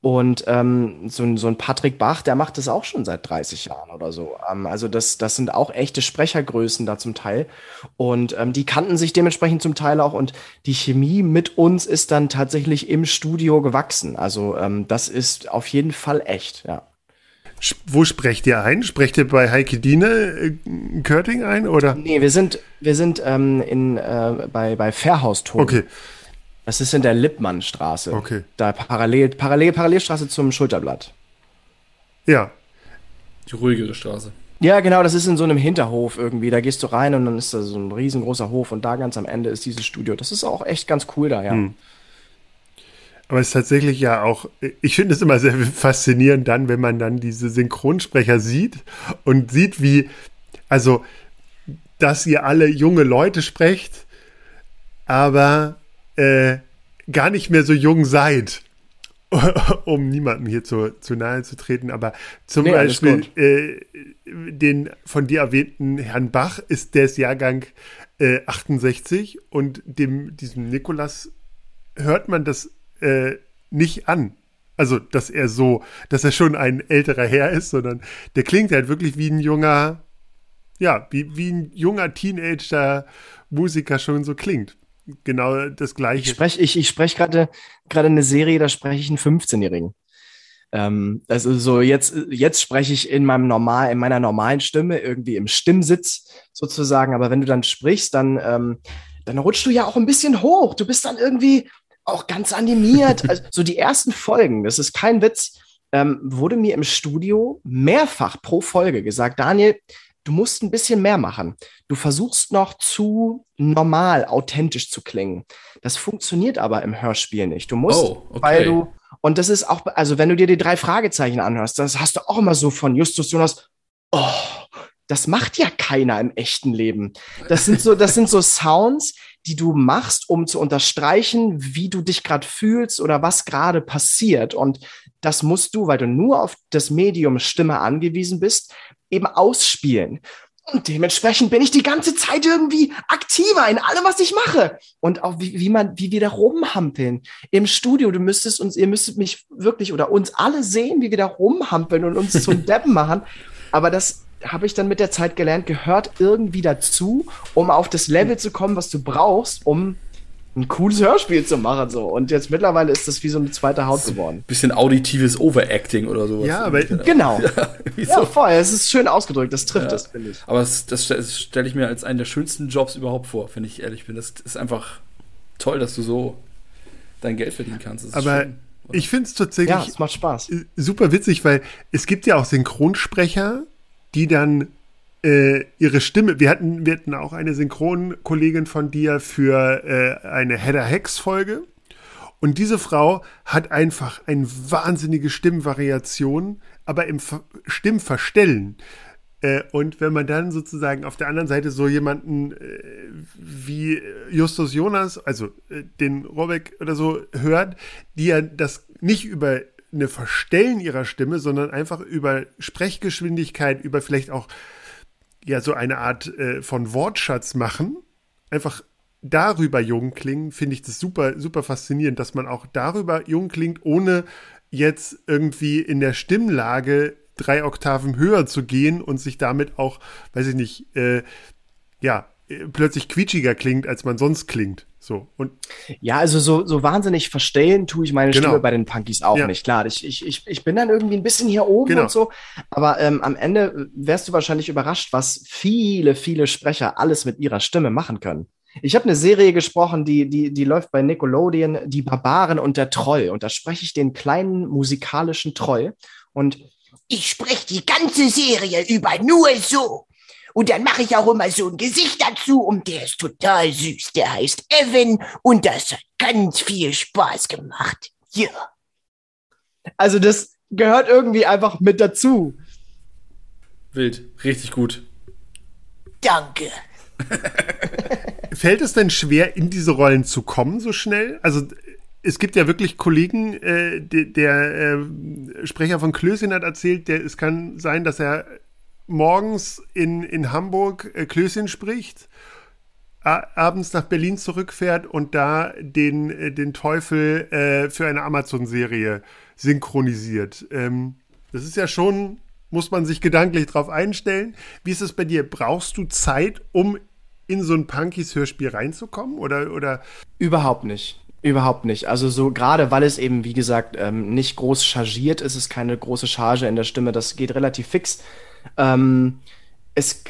Speaker 2: Und ähm, so, ein, so ein Patrick Bach, der macht das auch schon seit 30 Jahren oder so. Ähm, also das, das sind auch echte Sprechergrößen da zum Teil. Und ähm, die kannten sich dementsprechend zum Teil auch. Und die Chemie mit uns ist dann tatsächlich im Studio gewachsen. Also ähm, das ist auf jeden Fall echt, ja.
Speaker 1: Wo sprecht ihr ein? Sprecht ihr bei Heike Diene äh, Körting ein oder?
Speaker 2: Nee, wir sind, wir sind ähm, in, äh, bei, bei Fairhauston.
Speaker 1: Okay.
Speaker 2: Das ist in der Lippmannstraße.
Speaker 1: Okay.
Speaker 2: Da parallel, parallel, Parallelstraße zum Schulterblatt.
Speaker 1: Ja.
Speaker 3: Die ruhigere Straße.
Speaker 2: Ja, genau, das ist in so einem Hinterhof irgendwie. Da gehst du rein und dann ist da so ein riesengroßer Hof und da ganz am Ende ist dieses Studio. Das ist auch echt ganz cool da, ja. Hm.
Speaker 1: Aber es ist tatsächlich ja auch, ich finde es immer sehr faszinierend dann, wenn man dann diese Synchronsprecher sieht und sieht, wie, also, dass ihr alle junge Leute sprecht, aber äh, gar nicht mehr so jung seid. um niemandem hier zu, zu nahe zu treten, aber zum nee, Beispiel äh, den von dir erwähnten Herrn Bach ist der Jahrgang äh, 68 und dem diesem Nikolas hört man das äh, nicht an. Also, dass er so, dass er schon ein älterer Herr ist, sondern der klingt halt wirklich wie ein junger, ja, wie, wie ein junger Teenager-Musiker schon so klingt genau das Gleiche.
Speaker 2: Ich spreche ich, ich sprech gerade eine Serie, da spreche ich einen 15-Jährigen. Ähm, also so jetzt, jetzt spreche ich in meinem normal, in meiner normalen Stimme, irgendwie im Stimmsitz sozusagen. Aber wenn du dann sprichst, dann, ähm, dann rutschst du ja auch ein bisschen hoch. Du bist dann irgendwie auch ganz animiert. also so die ersten Folgen, das ist kein Witz, ähm, wurde mir im Studio mehrfach pro Folge gesagt, Daniel, du musst ein bisschen mehr machen. Du versuchst noch zu normal, authentisch zu klingen. Das funktioniert aber im Hörspiel nicht. Du musst, oh, okay. weil du, und das ist auch, also wenn du dir die drei Fragezeichen anhörst, das hast du auch immer so von Justus Jonas, oh, das macht ja keiner im echten Leben. Das sind so, das sind so Sounds, die du machst, um zu unterstreichen, wie du dich gerade fühlst oder was gerade passiert. Und das musst du, weil du nur auf das Medium Stimme angewiesen bist, eben ausspielen. Und dementsprechend bin ich die ganze Zeit irgendwie aktiver in allem, was ich mache. Und auch wie, wie man, wie wir da rumhampeln. Im Studio, du müsstest uns, ihr müsstet mich wirklich oder uns alle sehen, wie wir da rumhampeln und uns zum Deppen machen. Aber das habe ich dann mit der Zeit gelernt, gehört irgendwie dazu, um auf das Level zu kommen, was du brauchst, um ein cooles Hörspiel zu machen. So. Und jetzt mittlerweile ist das wie so eine zweite Haut geworden.
Speaker 3: Bisschen auditives Overacting oder sowas.
Speaker 2: Ja, aber genau. ja, ja, voll. Es ist schön ausgedrückt. Das trifft ja. das, finde ich.
Speaker 3: Aber das, das, das stelle ich mir als einen der schönsten Jobs überhaupt vor, wenn ich ehrlich bin. Das ist einfach toll, dass du so dein Geld verdienen kannst.
Speaker 1: aber schön, ich finde es tatsächlich
Speaker 2: ja, es macht Spaß.
Speaker 1: super witzig, weil es gibt ja auch Synchronsprecher, die dann äh, ihre Stimme, wir hatten, wir hatten auch eine Synchronkollegin von dir für äh, eine Header Hex Folge. Und diese Frau hat einfach eine wahnsinnige Stimmvariation, aber im Ver Stimmverstellen. Äh, und wenn man dann sozusagen auf der anderen Seite so jemanden äh, wie Justus Jonas, also äh, den Robeck oder so, hört, die ja das nicht über eine Verstellen ihrer Stimme, sondern einfach über Sprechgeschwindigkeit, über vielleicht auch ja so eine Art äh, von Wortschatz machen, einfach darüber jung klingen, finde ich das super, super faszinierend, dass man auch darüber jung klingt, ohne jetzt irgendwie in der Stimmlage drei Oktaven höher zu gehen und sich damit auch, weiß ich nicht, äh, ja, plötzlich quietschiger klingt, als man sonst klingt. So, und
Speaker 2: ja, also so, so wahnsinnig verstellen tue ich meine genau. Stimme bei den Punkies auch ja. nicht. Klar, ich, ich, ich, ich bin dann irgendwie ein bisschen hier oben genau. und so. Aber ähm, am Ende wärst du wahrscheinlich überrascht, was viele, viele Sprecher alles mit ihrer Stimme machen können. Ich habe eine Serie gesprochen, die, die, die läuft bei Nickelodeon, Die Barbaren und der Troll. Und da spreche ich den kleinen musikalischen Troll. Und ich spreche die ganze Serie über nur so. Und dann mache ich auch immer so ein Gesicht dazu und der ist total süß. Der heißt Evan und das hat ganz viel Spaß gemacht. Ja. Also das gehört irgendwie einfach mit dazu.
Speaker 3: Wild, richtig gut.
Speaker 2: Danke.
Speaker 1: Fällt es denn schwer, in diese Rollen zu kommen so schnell? Also es gibt ja wirklich Kollegen, äh, der, der äh, Sprecher von Klößchen hat erzählt, der, es kann sein, dass er morgens in, in Hamburg äh, Klößchen spricht, abends nach Berlin zurückfährt und da den, äh, den Teufel äh, für eine Amazon-Serie synchronisiert. Ähm, das ist ja schon, muss man sich gedanklich drauf einstellen. Wie ist es bei dir? Brauchst du Zeit, um in so ein Punkies-Hörspiel reinzukommen? Oder, oder?
Speaker 2: Überhaupt nicht. Überhaupt nicht. Also so gerade weil es eben, wie gesagt, ähm, nicht groß chargiert ist, es keine große Charge in der Stimme, das geht relativ fix. Ähm, es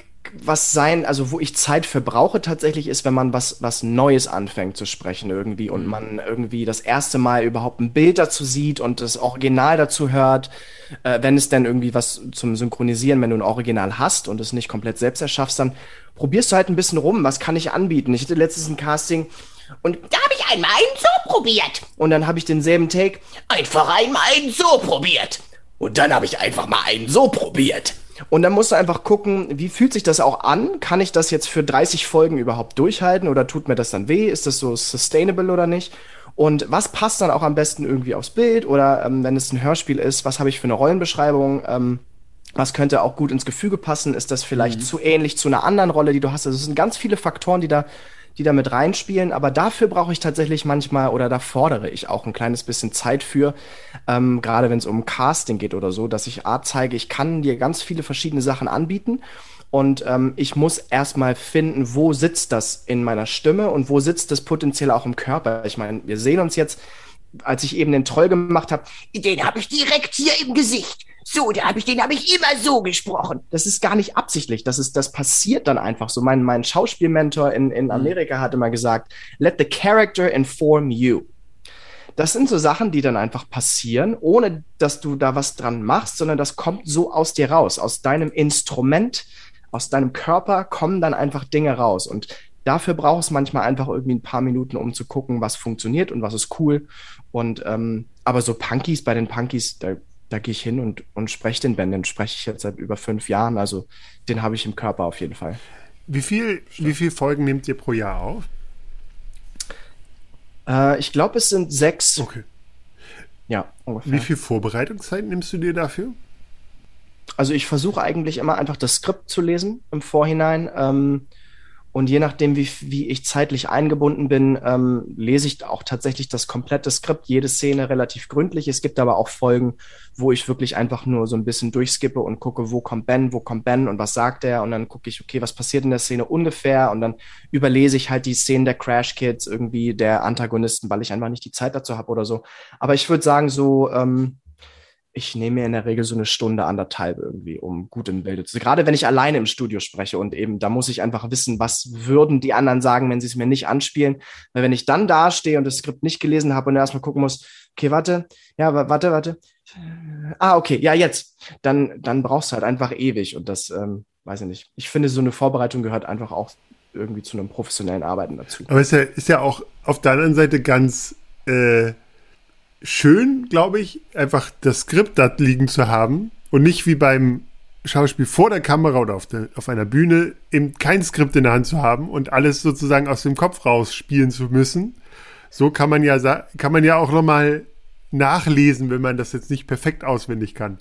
Speaker 2: was sein, also wo ich Zeit für brauche tatsächlich ist, wenn man was, was Neues anfängt zu sprechen irgendwie und mhm. man irgendwie das erste Mal überhaupt ein Bild dazu sieht und das Original dazu hört, äh, wenn es denn irgendwie was zum Synchronisieren, wenn du ein Original hast und es nicht komplett selbst erschaffst, dann probierst du halt ein bisschen rum, was kann ich anbieten. Ich hatte letztens ein Casting und da habe ich einmal einen so probiert. Und dann habe ich denselben Take einfach einmal einen so probiert. Und dann habe ich einfach mal einen so probiert. Und dann musst du einfach gucken, wie fühlt sich das auch an? Kann ich das jetzt für 30 Folgen überhaupt durchhalten oder tut mir das dann weh? Ist das so sustainable oder nicht? Und was passt dann auch am besten irgendwie aufs Bild? Oder ähm, wenn es ein Hörspiel ist, was habe ich für eine Rollenbeschreibung? Ähm, was könnte auch gut ins Gefüge passen? Ist das vielleicht mhm. zu ähnlich zu einer anderen Rolle, die du hast? Also es sind ganz viele Faktoren, die da die da mit reinspielen. Aber dafür brauche ich tatsächlich manchmal oder da fordere ich auch ein kleines bisschen Zeit für, ähm, gerade wenn es um Casting geht oder so, dass ich Art zeige, ich kann dir ganz viele verschiedene Sachen anbieten. Und ähm, ich muss erstmal finden, wo sitzt das in meiner Stimme und wo sitzt das potenziell auch im Körper. Ich meine, wir sehen uns jetzt, als ich eben den Troll gemacht habe, den habe ich direkt hier im Gesicht. So, da habe ich, den habe ich immer so gesprochen. Das ist gar nicht absichtlich. Das ist, das passiert dann einfach so. Mein, mein Schauspielmentor in, in mhm. Amerika hat immer gesagt, let the character inform you. Das sind so Sachen, die dann einfach passieren, ohne dass du da was dran machst, sondern das kommt so aus dir raus, aus deinem Instrument, aus deinem Körper kommen dann einfach Dinge raus. Und dafür braucht es manchmal einfach irgendwie ein paar Minuten, um zu gucken, was funktioniert und was ist cool. Und ähm, aber so Punkies, bei den Punkies, da da gehe ich hin und, und spreche den Ben. Den spreche ich jetzt seit über fünf Jahren. Also den habe ich im Körper auf jeden Fall.
Speaker 1: Wie viel, wie viel Folgen nehmt ihr pro Jahr auf?
Speaker 2: Äh, ich glaube, es sind sechs.
Speaker 1: Okay.
Speaker 2: Ja,
Speaker 1: ungefähr. Wie viel Vorbereitungszeit nimmst du dir dafür?
Speaker 2: also ich versuche eigentlich immer einfach das Skript zu lesen im Vorhinein. Ähm, und je nachdem, wie, wie ich zeitlich eingebunden bin, ähm, lese ich auch tatsächlich das komplette Skript, jede Szene relativ gründlich. Es gibt aber auch Folgen, wo ich wirklich einfach nur so ein bisschen durchskippe und gucke, wo kommt Ben, wo kommt Ben und was sagt er. Und dann gucke ich, okay, was passiert in der Szene ungefähr. Und dann überlese ich halt die Szenen der Crash Kids, irgendwie der Antagonisten, weil ich einfach nicht die Zeit dazu habe oder so. Aber ich würde sagen, so ähm, ich nehme mir in der Regel so eine Stunde, anderthalb irgendwie, um gut im Bilde zu sein. Gerade wenn ich alleine im Studio spreche und eben, da muss ich einfach wissen, was würden die anderen sagen, wenn sie es mir nicht anspielen. Weil wenn ich dann da stehe und das Skript nicht gelesen habe und erstmal gucken muss, okay, warte, ja, warte, warte. Ah, okay, ja, jetzt. Dann, dann brauchst du halt einfach ewig und das, ähm, weiß ich nicht. Ich finde, so eine Vorbereitung gehört einfach auch irgendwie zu einem professionellen Arbeiten dazu.
Speaker 1: Aber ist ja, ist ja auch auf der anderen Seite ganz, äh schön, glaube ich, einfach das Skript da liegen zu haben und nicht wie beim Schauspiel vor der Kamera oder auf, der, auf einer Bühne eben kein Skript in der Hand zu haben und alles sozusagen aus dem Kopf raus spielen zu müssen. So kann man ja kann man ja auch noch mal nachlesen, wenn man das jetzt nicht perfekt auswendig kann.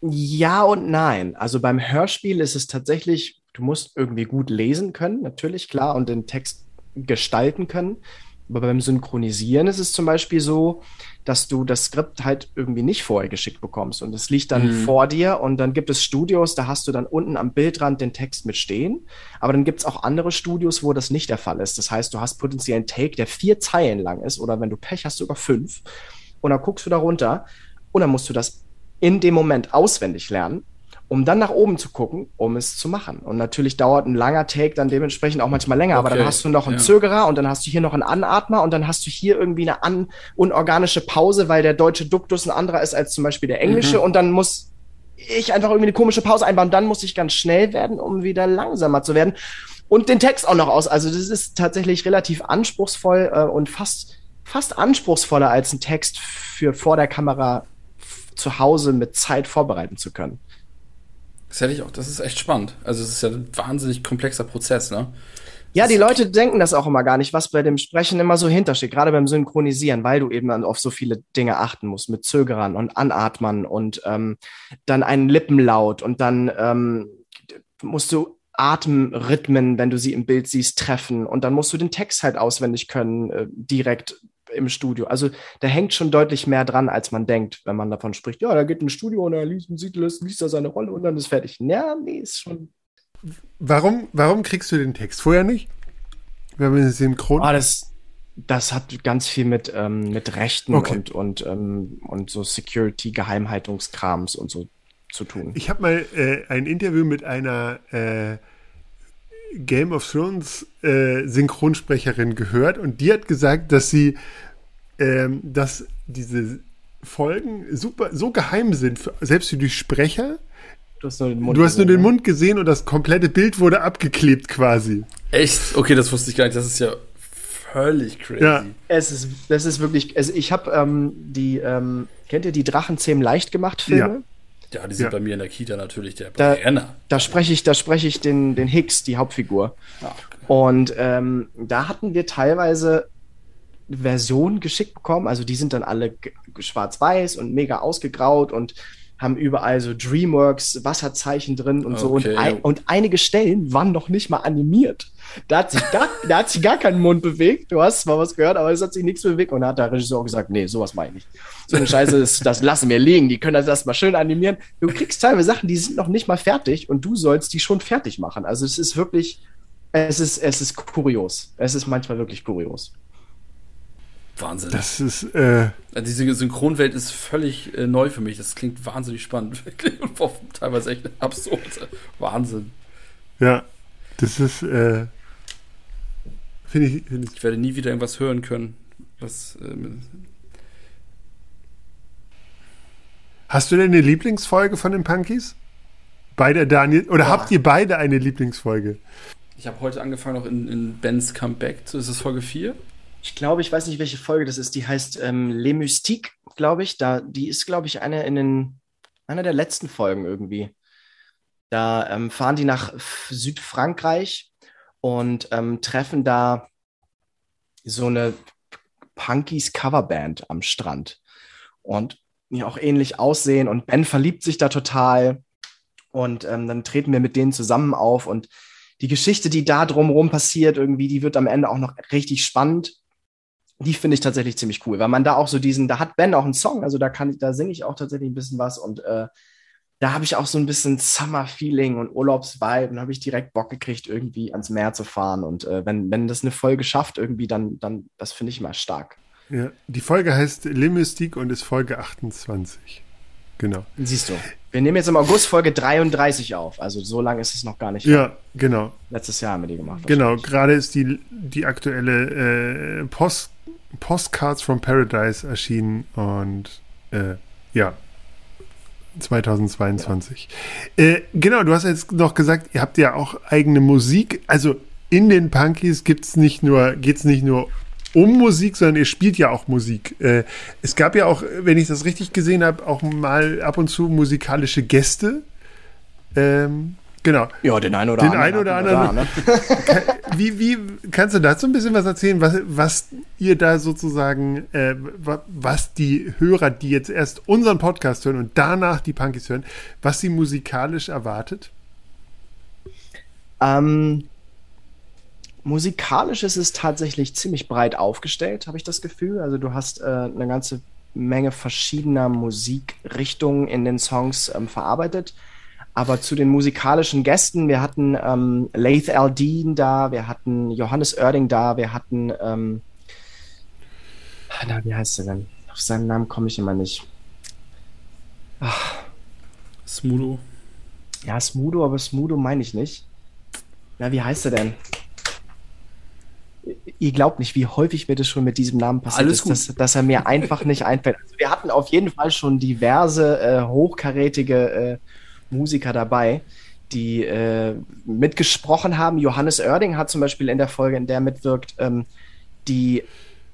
Speaker 2: Ja und nein. Also beim Hörspiel ist es tatsächlich, du musst irgendwie gut lesen können, natürlich klar, und den Text gestalten können. Aber beim Synchronisieren ist es zum Beispiel so, dass du das Skript halt irgendwie nicht vorher geschickt bekommst und es liegt dann mhm. vor dir und dann gibt es Studios, da hast du dann unten am Bildrand den Text mit stehen, aber dann gibt es auch andere Studios, wo das nicht der Fall ist. Das heißt, du hast potenziell einen Take, der vier Zeilen lang ist oder wenn du Pech hast, sogar fünf und dann guckst du da runter und dann musst du das in dem Moment auswendig lernen um dann nach oben zu gucken, um es zu machen. Und natürlich dauert ein langer Take dann dementsprechend auch manchmal länger, okay. aber dann hast du noch einen ja. Zögerer und dann hast du hier noch einen Anatmer und dann hast du hier irgendwie eine an unorganische Pause, weil der deutsche Duktus ein anderer ist als zum Beispiel der englische mhm. und dann muss ich einfach irgendwie eine komische Pause einbauen. Dann muss ich ganz schnell werden, um wieder langsamer zu werden. Und den Text auch noch aus. Also das ist tatsächlich relativ anspruchsvoll äh, und fast, fast anspruchsvoller als ein Text für vor der Kamera zu Hause mit Zeit vorbereiten zu können.
Speaker 3: Das hätte ich auch, das ist echt spannend. Also es ist ja ein wahnsinnig komplexer Prozess, ne?
Speaker 2: Ja, die Leute denken das auch immer gar nicht, was bei dem Sprechen immer so hintersteht, gerade beim Synchronisieren, weil du eben auf so viele Dinge achten musst, mit Zögerern und Anatmern und ähm, dann einen Lippenlaut und dann ähm, musst du Atemrhythmen, wenn du sie im Bild siehst, treffen und dann musst du den Text halt auswendig können, äh, direkt im Studio. Also da hängt schon deutlich mehr dran, als man denkt, wenn man davon spricht, ja, da geht ein Studio und er liest, sieht, liest da seine Rolle und dann ist fertig. Ja, nee, ist schon.
Speaker 1: Warum, warum kriegst du den Text vorher nicht? Wenn man synchron.
Speaker 2: Ah, das, das hat ganz viel mit, ähm, mit Rechten okay. und, und, ähm, und so Security-Geheimhaltungskrams und so zu tun.
Speaker 1: Ich habe mal äh, ein Interview mit einer äh, Game of Thrones äh, Synchronsprecherin gehört und die hat gesagt, dass sie, ähm, dass diese Folgen super so geheim sind, für, selbst für die Sprecher. Du hast, nur den, Mund, du hast gesehen, nur den Mund gesehen und das komplette Bild wurde abgeklebt quasi.
Speaker 3: Echt? Okay, das wusste ich gar nicht. Das ist ja völlig crazy. Ja.
Speaker 2: Es ist, das ist wirklich, also ich habe ähm, die, ähm, kennt ihr die Drachenzähmen leicht gemacht Filme? Ja.
Speaker 3: Ja, die sind ja. bei mir in der Kita natürlich der
Speaker 2: da, Brenner. Da spreche ich, da spreche ich den, den Hicks, die Hauptfigur. Ach, okay. Und ähm, da hatten wir teilweise Versionen geschickt bekommen. Also die sind dann alle schwarz-weiß und mega ausgegraut und haben überall so DreamWorks Wasserzeichen drin und okay. so. Und, ein, und einige Stellen waren noch nicht mal animiert. Da hat sich gar, da hat sich gar kein Mund bewegt. Du hast zwar was gehört, aber es hat sich nichts bewegt. Und da hat der Regisseur auch gesagt, nee, sowas meine ich nicht. So eine Scheiße, ist, das lassen wir liegen. Die können das erstmal schön animieren. Du kriegst teilweise Sachen, die sind noch nicht mal fertig und du sollst die schon fertig machen. Also es ist wirklich, es ist, es ist kurios. Es ist manchmal wirklich kurios.
Speaker 3: Wahnsinn.
Speaker 1: Das ist. Äh
Speaker 3: Diese Synchronwelt ist völlig äh, neu für mich. Das klingt wahnsinnig spannend. Wirklich. Und teilweise echt absurd. Wahnsinn.
Speaker 1: Ja, das ist. Äh, Finde ich, find
Speaker 3: ich. Ich werde nie wieder irgendwas hören können. Was. Ähm,
Speaker 1: Hast du denn eine Lieblingsfolge von den Punkies? Beide, Daniel? Oder ja. habt ihr beide eine Lieblingsfolge?
Speaker 3: Ich habe heute angefangen noch in, in Bens Comeback. Ist es Folge 4?
Speaker 2: Ich glaube, ich weiß nicht, welche Folge das ist. Die heißt ähm, Les Mystiques, glaube ich. Da, die ist, glaube ich, eine in den, einer der letzten Folgen irgendwie. Da ähm, fahren die nach Südfrankreich und ähm, treffen da so eine Punkies Coverband am Strand. Und die auch ähnlich aussehen. Und Ben verliebt sich da total. Und ähm, dann treten wir mit denen zusammen auf und die Geschichte, die da drumherum passiert, irgendwie, die wird am Ende auch noch richtig spannend. Die finde ich tatsächlich ziemlich cool, weil man da auch so diesen, da hat Ben auch einen Song, also da kann ich, da singe ich auch tatsächlich ein bisschen was und äh, da habe ich auch so ein bisschen Summer-Feeling und Urlaubsvibe und habe ich direkt Bock gekriegt, irgendwie ans Meer zu fahren. Und äh, wenn, wenn das eine Folge schafft, irgendwie, dann, dann das finde ich mal stark.
Speaker 1: Ja, die Folge heißt Le und ist Folge 28. Genau.
Speaker 2: Siehst du. Wir nehmen jetzt im August Folge 33 auf. Also so lange ist es noch gar nicht.
Speaker 1: Ja, genau.
Speaker 2: Letztes Jahr haben wir die gemacht.
Speaker 1: Genau, gerade ist die, die aktuelle äh, Post, Postcards from Paradise erschienen und äh, ja, 2022. Ja. Äh, genau, du hast jetzt noch gesagt, ihr habt ja auch eigene Musik. Also in den Punkies gibt's nicht nur, geht's nicht nur um Musik, sondern ihr spielt ja auch Musik. Äh, es gab ja auch, wenn ich das richtig gesehen habe, auch mal ab und zu musikalische Gäste. Ähm, genau.
Speaker 2: Ja, den einen oder
Speaker 1: den anderen. Den einen oder anderen. Da, ne? wie, wie kannst du dazu ein bisschen was erzählen, was, was ihr da sozusagen, äh, was die Hörer, die jetzt erst unseren Podcast hören und danach die Punkies hören, was sie musikalisch erwartet?
Speaker 2: Ähm, Musikalisch ist es tatsächlich ziemlich breit aufgestellt, habe ich das Gefühl. Also du hast äh, eine ganze Menge verschiedener Musikrichtungen in den Songs ähm, verarbeitet. Aber zu den musikalischen Gästen, wir hatten ähm, Laith Aldine da, wir hatten Johannes Oerding da, wir hatten, ähm, na, wie heißt er denn? Auf seinen Namen komme ich immer nicht.
Speaker 3: Ach. Smudo.
Speaker 2: Ja, Smudo, aber Smudo meine ich nicht. Na, wie heißt er denn? ihr glaubt nicht, wie häufig mir das schon mit diesem Namen passiert
Speaker 3: Alles
Speaker 2: ist, dass, dass, er mir einfach nicht einfällt. Also wir hatten auf jeden Fall schon diverse äh, hochkarätige äh, Musiker dabei, die äh, mitgesprochen haben. Johannes Oerding hat zum Beispiel in der Folge, in der mitwirkt, ähm, die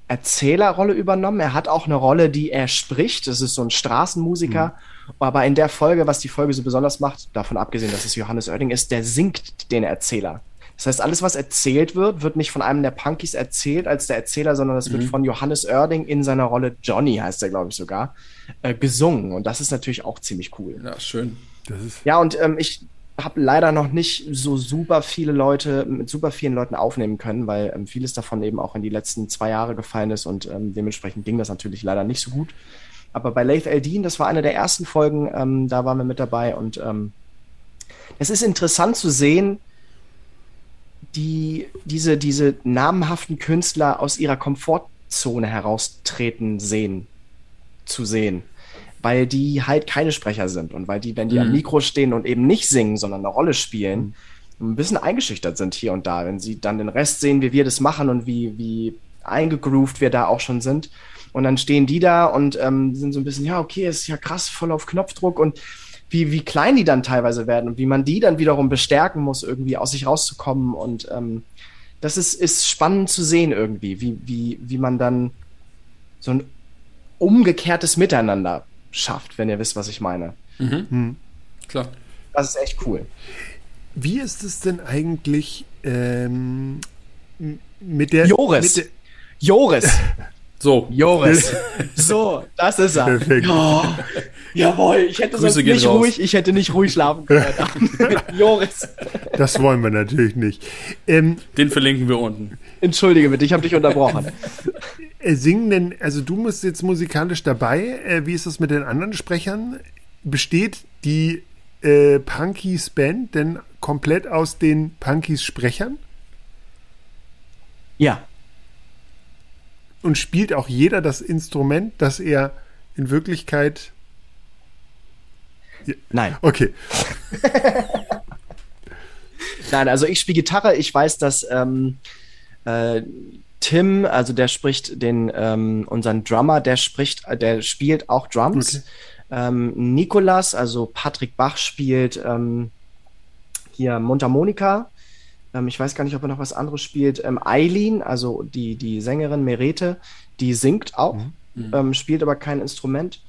Speaker 2: Erzählerrolle übernommen. Er hat auch eine Rolle, die er spricht. Das ist so ein Straßenmusiker. Mhm. Aber in der Folge, was die Folge so besonders macht, davon abgesehen, dass es Johannes Oerding ist, der singt den Erzähler. Das heißt, alles, was erzählt wird, wird nicht von einem der Punkies erzählt als der Erzähler, sondern es mhm. wird von Johannes Oerding in seiner Rolle Johnny, heißt er, glaube ich sogar, äh, gesungen. Und das ist natürlich auch ziemlich cool.
Speaker 3: Ja, schön.
Speaker 2: Ja, und ähm, ich habe leider noch nicht so super viele Leute mit super vielen Leuten aufnehmen können, weil ähm, vieles davon eben auch in die letzten zwei Jahre gefallen ist und ähm, dementsprechend ging das natürlich leider nicht so gut. Aber bei Laith Eldin, das war eine der ersten Folgen, ähm, da waren wir mit dabei und ähm, es ist interessant zu sehen, die diese, diese namhaften Künstler aus ihrer Komfortzone heraustreten sehen, zu sehen. Weil die halt keine Sprecher sind und weil die, wenn die mhm. am Mikro stehen und eben nicht singen, sondern eine Rolle spielen, mhm. ein bisschen eingeschüchtert sind hier und da. Wenn sie dann den Rest sehen, wie wir das machen und wie, wie eingegroovt wir da auch schon sind. Und dann stehen die da und ähm, sind so ein bisschen, ja, okay, ist ja krass, voll auf Knopfdruck und wie, wie klein die dann teilweise werden und wie man die dann wiederum bestärken muss, irgendwie aus sich rauszukommen. Und ähm, das ist, ist spannend zu sehen irgendwie, wie, wie, wie man dann so ein umgekehrtes Miteinander schafft, wenn ihr wisst, was ich meine.
Speaker 3: Mhm. Mhm. Klar.
Speaker 2: Das ist echt cool.
Speaker 1: Wie ist es denn eigentlich ähm, mit der.
Speaker 2: Joris!
Speaker 1: Mit der
Speaker 2: Joris!
Speaker 3: So.
Speaker 2: Joris. so, das ist er. Perfekt. Oh, jawohl, ich hätte sonst nicht raus. ruhig, ich hätte nicht ruhig schlafen können. Joris.
Speaker 1: Das wollen wir natürlich nicht.
Speaker 3: Ähm, Den verlinken wir unten.
Speaker 2: Entschuldige bitte, ich habe dich unterbrochen.
Speaker 1: Äh, singen denn, also du musst jetzt musikalisch dabei. Äh, wie ist das mit den anderen Sprechern? Besteht die äh, Punkies Band denn komplett aus den Punkies Sprechern?
Speaker 2: Ja
Speaker 1: und spielt auch jeder das Instrument, das er in Wirklichkeit.
Speaker 2: Nein.
Speaker 1: Okay.
Speaker 2: Nein, also ich spiele Gitarre. Ich weiß, dass ähm, äh, Tim, also der spricht den ähm, unseren Drummer, der spricht, der spielt auch Drums. Okay. Ähm, Nikolas, also Patrick Bach spielt ähm, hier Mundharmonika. Ähm, ich weiß gar nicht, ob er noch was anderes spielt. Ähm, Eileen, also die, die Sängerin Merete, die singt auch, mhm. mhm. ähm, spielt aber kein Instrument.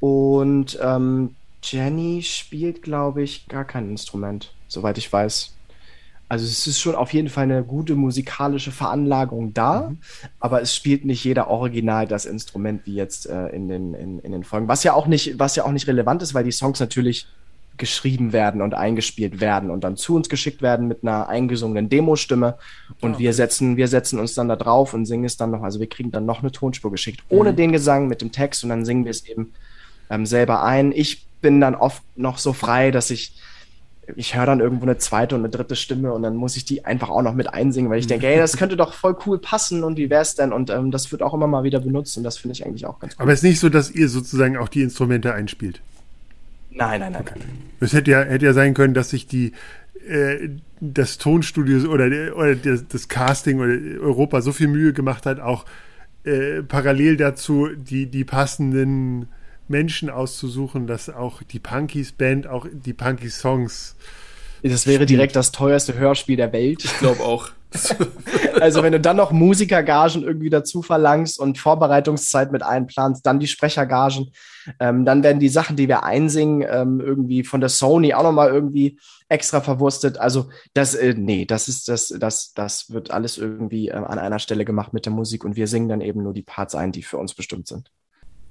Speaker 2: Und ähm, Jenny spielt, glaube ich, gar kein Instrument, soweit ich weiß. Also es ist schon auf jeden Fall eine gute musikalische Veranlagung da, mhm. aber es spielt nicht jeder original das Instrument wie jetzt äh, in, den, in, in den Folgen. Was ja auch nicht, was ja auch nicht relevant ist, weil die Songs natürlich geschrieben werden und eingespielt werden und dann zu uns geschickt werden mit einer eingesungenen Demostimme. Und
Speaker 3: Ah,
Speaker 2: wir setzen wir setzen uns dann da drauf und singen es dann noch. Also wir kriegen dann noch eine Tonspur geschickt ohne den Gesang mit dem Text. Und dann singen wir es eben ähm, selber ein. Ich bin dann oft noch so frei dass ich ich höre dann irgendwo eine zweite und eine dritte Stimme und dann muss ich die einfach auch noch mit einsingen, weil ich denke, ey, das könnte doch voll cool passen und wie wär's denn? Und ähm, das wird auch immer mal wieder benutzt und das finde ich eigentlich auch ganz cool.
Speaker 1: Aber es ist nicht so, dass ihr sozusagen auch die Instrumente einspielt.
Speaker 2: Nein, nein, nein. nein.
Speaker 1: Es hätte ja, hätte ja sein können, dass sich die äh, das Tonstudio oder, der- oder das, das Casting oder Europa so viel Mühe gemacht hat, auch äh, parallel dazu die, die passenden Menschen auszusuchen, dass auch die Punkies Band auch die Punkies Songs
Speaker 2: Das wäre direkt das teuerste Hörspiel der Welt.
Speaker 3: Ich glaube auch.
Speaker 2: Also wenn du dann noch Musikergagen irgendwie dazu verlangst und Vorbereitungszeit mit einplanst, dann die Sprechergagen, ähm, dann werden die Sachen, die wir einsingen, ähm, irgendwie von der Sony auch nochmal irgendwie extra verwurstet. Also das, äh, nee, das ist das, das, das wird alles irgendwie äh, an einer Stelle gemacht mit der Musik und wir singen dann eben nur die Parts ein, die für uns bestimmt sind.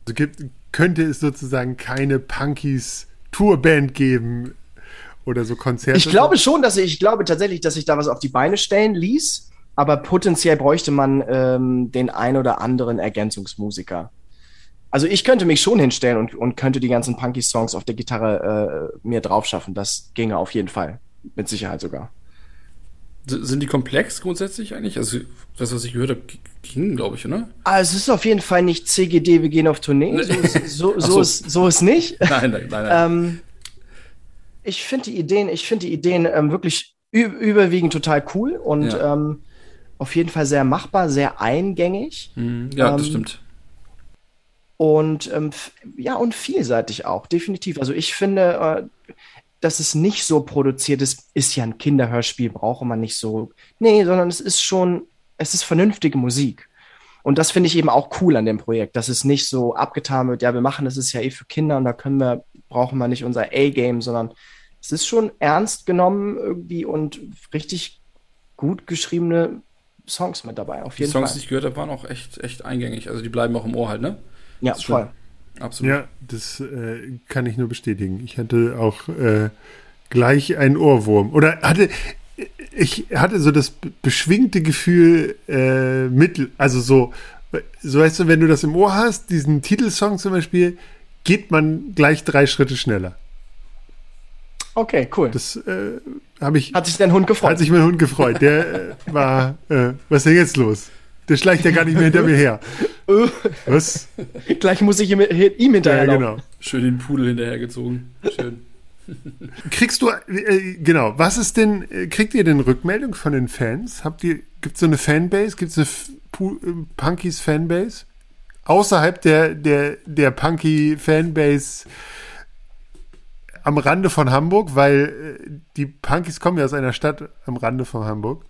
Speaker 1: Also gibt, könnte es sozusagen keine Punkies Tourband geben oder so Konzerte.
Speaker 2: Ich glaube schon, dass ich, ich glaube tatsächlich, dass sich da was auf die Beine stellen ließ, aber potenziell bräuchte man ähm, den ein oder anderen Ergänzungsmusiker. Also ich könnte mich schon hinstellen und, und könnte die ganzen Punky-Songs auf der Gitarre äh, mir drauf schaffen. Das ginge auf jeden Fall. Mit Sicherheit sogar.
Speaker 3: Sind die komplex grundsätzlich eigentlich? Also, das, was ich gehört habe, ging, glaube ich, oder?
Speaker 2: Also es ist auf jeden Fall nicht CGD, wir gehen auf Tournee.
Speaker 3: Nee.
Speaker 2: So, ist- so, so,
Speaker 3: so.
Speaker 2: ist, so ist nicht.
Speaker 3: Nein, nein, nein. nein.
Speaker 2: Ähm, ich finde die Ideen, ich finde die Ideen ähm, wirklich überwiegend total cool und
Speaker 3: Ja.
Speaker 2: ähm, auf jeden Fall sehr machbar, sehr eingängig
Speaker 3: Hm, ja, das
Speaker 2: ähm,
Speaker 3: stimmt.
Speaker 2: und ähm, ja und vielseitig auch, definitiv. Also ich finde, äh, dass es nicht so produziert ist, ist ja ein Kinderhörspiel, brauche man nicht so. Nee, sondern es ist schon, es ist vernünftige Musik. Und das finde ich eben auch cool an dem Projekt, dass es nicht so abgetan wird, ja, wir machen das ist ja eh für Kinder und da können wir, brauchen wir nicht unser A-Game, sondern es ist schon ernst genommen irgendwie und richtig gut geschriebene Songs mit dabei, auf
Speaker 3: Die
Speaker 2: jeden
Speaker 3: Songs,
Speaker 2: Fall.
Speaker 3: die ich gehört habe, waren auch echt, echt eingängig. Also, die bleiben auch im Ohr halt, ne?
Speaker 2: Ja, voll.
Speaker 3: Absolut.
Speaker 1: Ja, das äh, kann ich nur bestätigen. Ich hatte auch äh, gleich einen Ohrwurm. Oder hatte, ich hatte so das be- beschwingte Gefühl, äh, mittel, also so, so weißt du, wenn du das im Ohr hast, diesen Titelsong zum Beispiel, geht man gleich drei Schritte schneller.
Speaker 2: Okay, cool.
Speaker 1: Das äh, habe ich,
Speaker 2: Hat sich dein Hund gefreut?
Speaker 1: hat sich mein Hund gefreut. Der äh, war, äh, was ist denn jetzt los? Der schleicht ja gar nicht mehr hinter mir her. Was?
Speaker 2: Gleich muss ich ihm, ihm
Speaker 1: Ja,
Speaker 2: hinterher.
Speaker 1: genau.
Speaker 3: Schön den Pudel hinterhergezogen. Schön.
Speaker 1: Kriegst du, äh, genau, was ist denn, äh, kriegt ihr denn Rückmeldung von den Fans? Habt ihr, gibt es so eine Fanbase? Gibt es eine F- äh, Punkies Fanbase? Außerhalb der, der, der Punky Fanbase am Rande von Hamburg, weil äh, die Punkies kommen ja aus einer Stadt am Rande von Hamburg.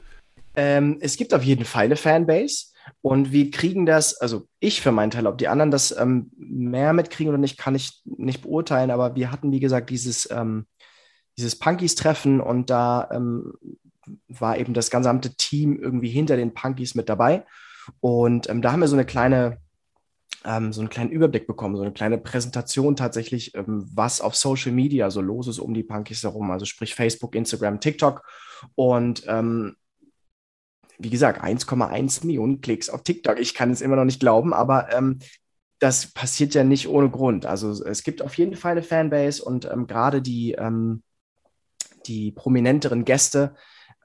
Speaker 2: Ähm, es gibt auf jeden Fall eine Fanbase und wir kriegen das, also ich für meinen Teil, ob die anderen das ähm, mehr mitkriegen oder nicht, kann ich nicht beurteilen, aber wir hatten, wie gesagt, dieses, ähm, dieses Punkies-Treffen und da ähm, war eben das gesamte Team irgendwie hinter den Punkies mit dabei und ähm, da haben wir so eine kleine ähm, so einen kleinen Überblick bekommen, so eine kleine Präsentation tatsächlich, ähm, was auf Social Media so los ist um die Punkies herum, also sprich Facebook, Instagram, TikTok und ähm, wie gesagt, 1,1 Millionen Klicks auf TikTok. Ich kann es immer noch nicht glauben, aber ähm, das passiert ja nicht ohne Grund. Also es gibt auf jeden Fall eine Fanbase und ähm, gerade die, ähm, die prominenteren Gäste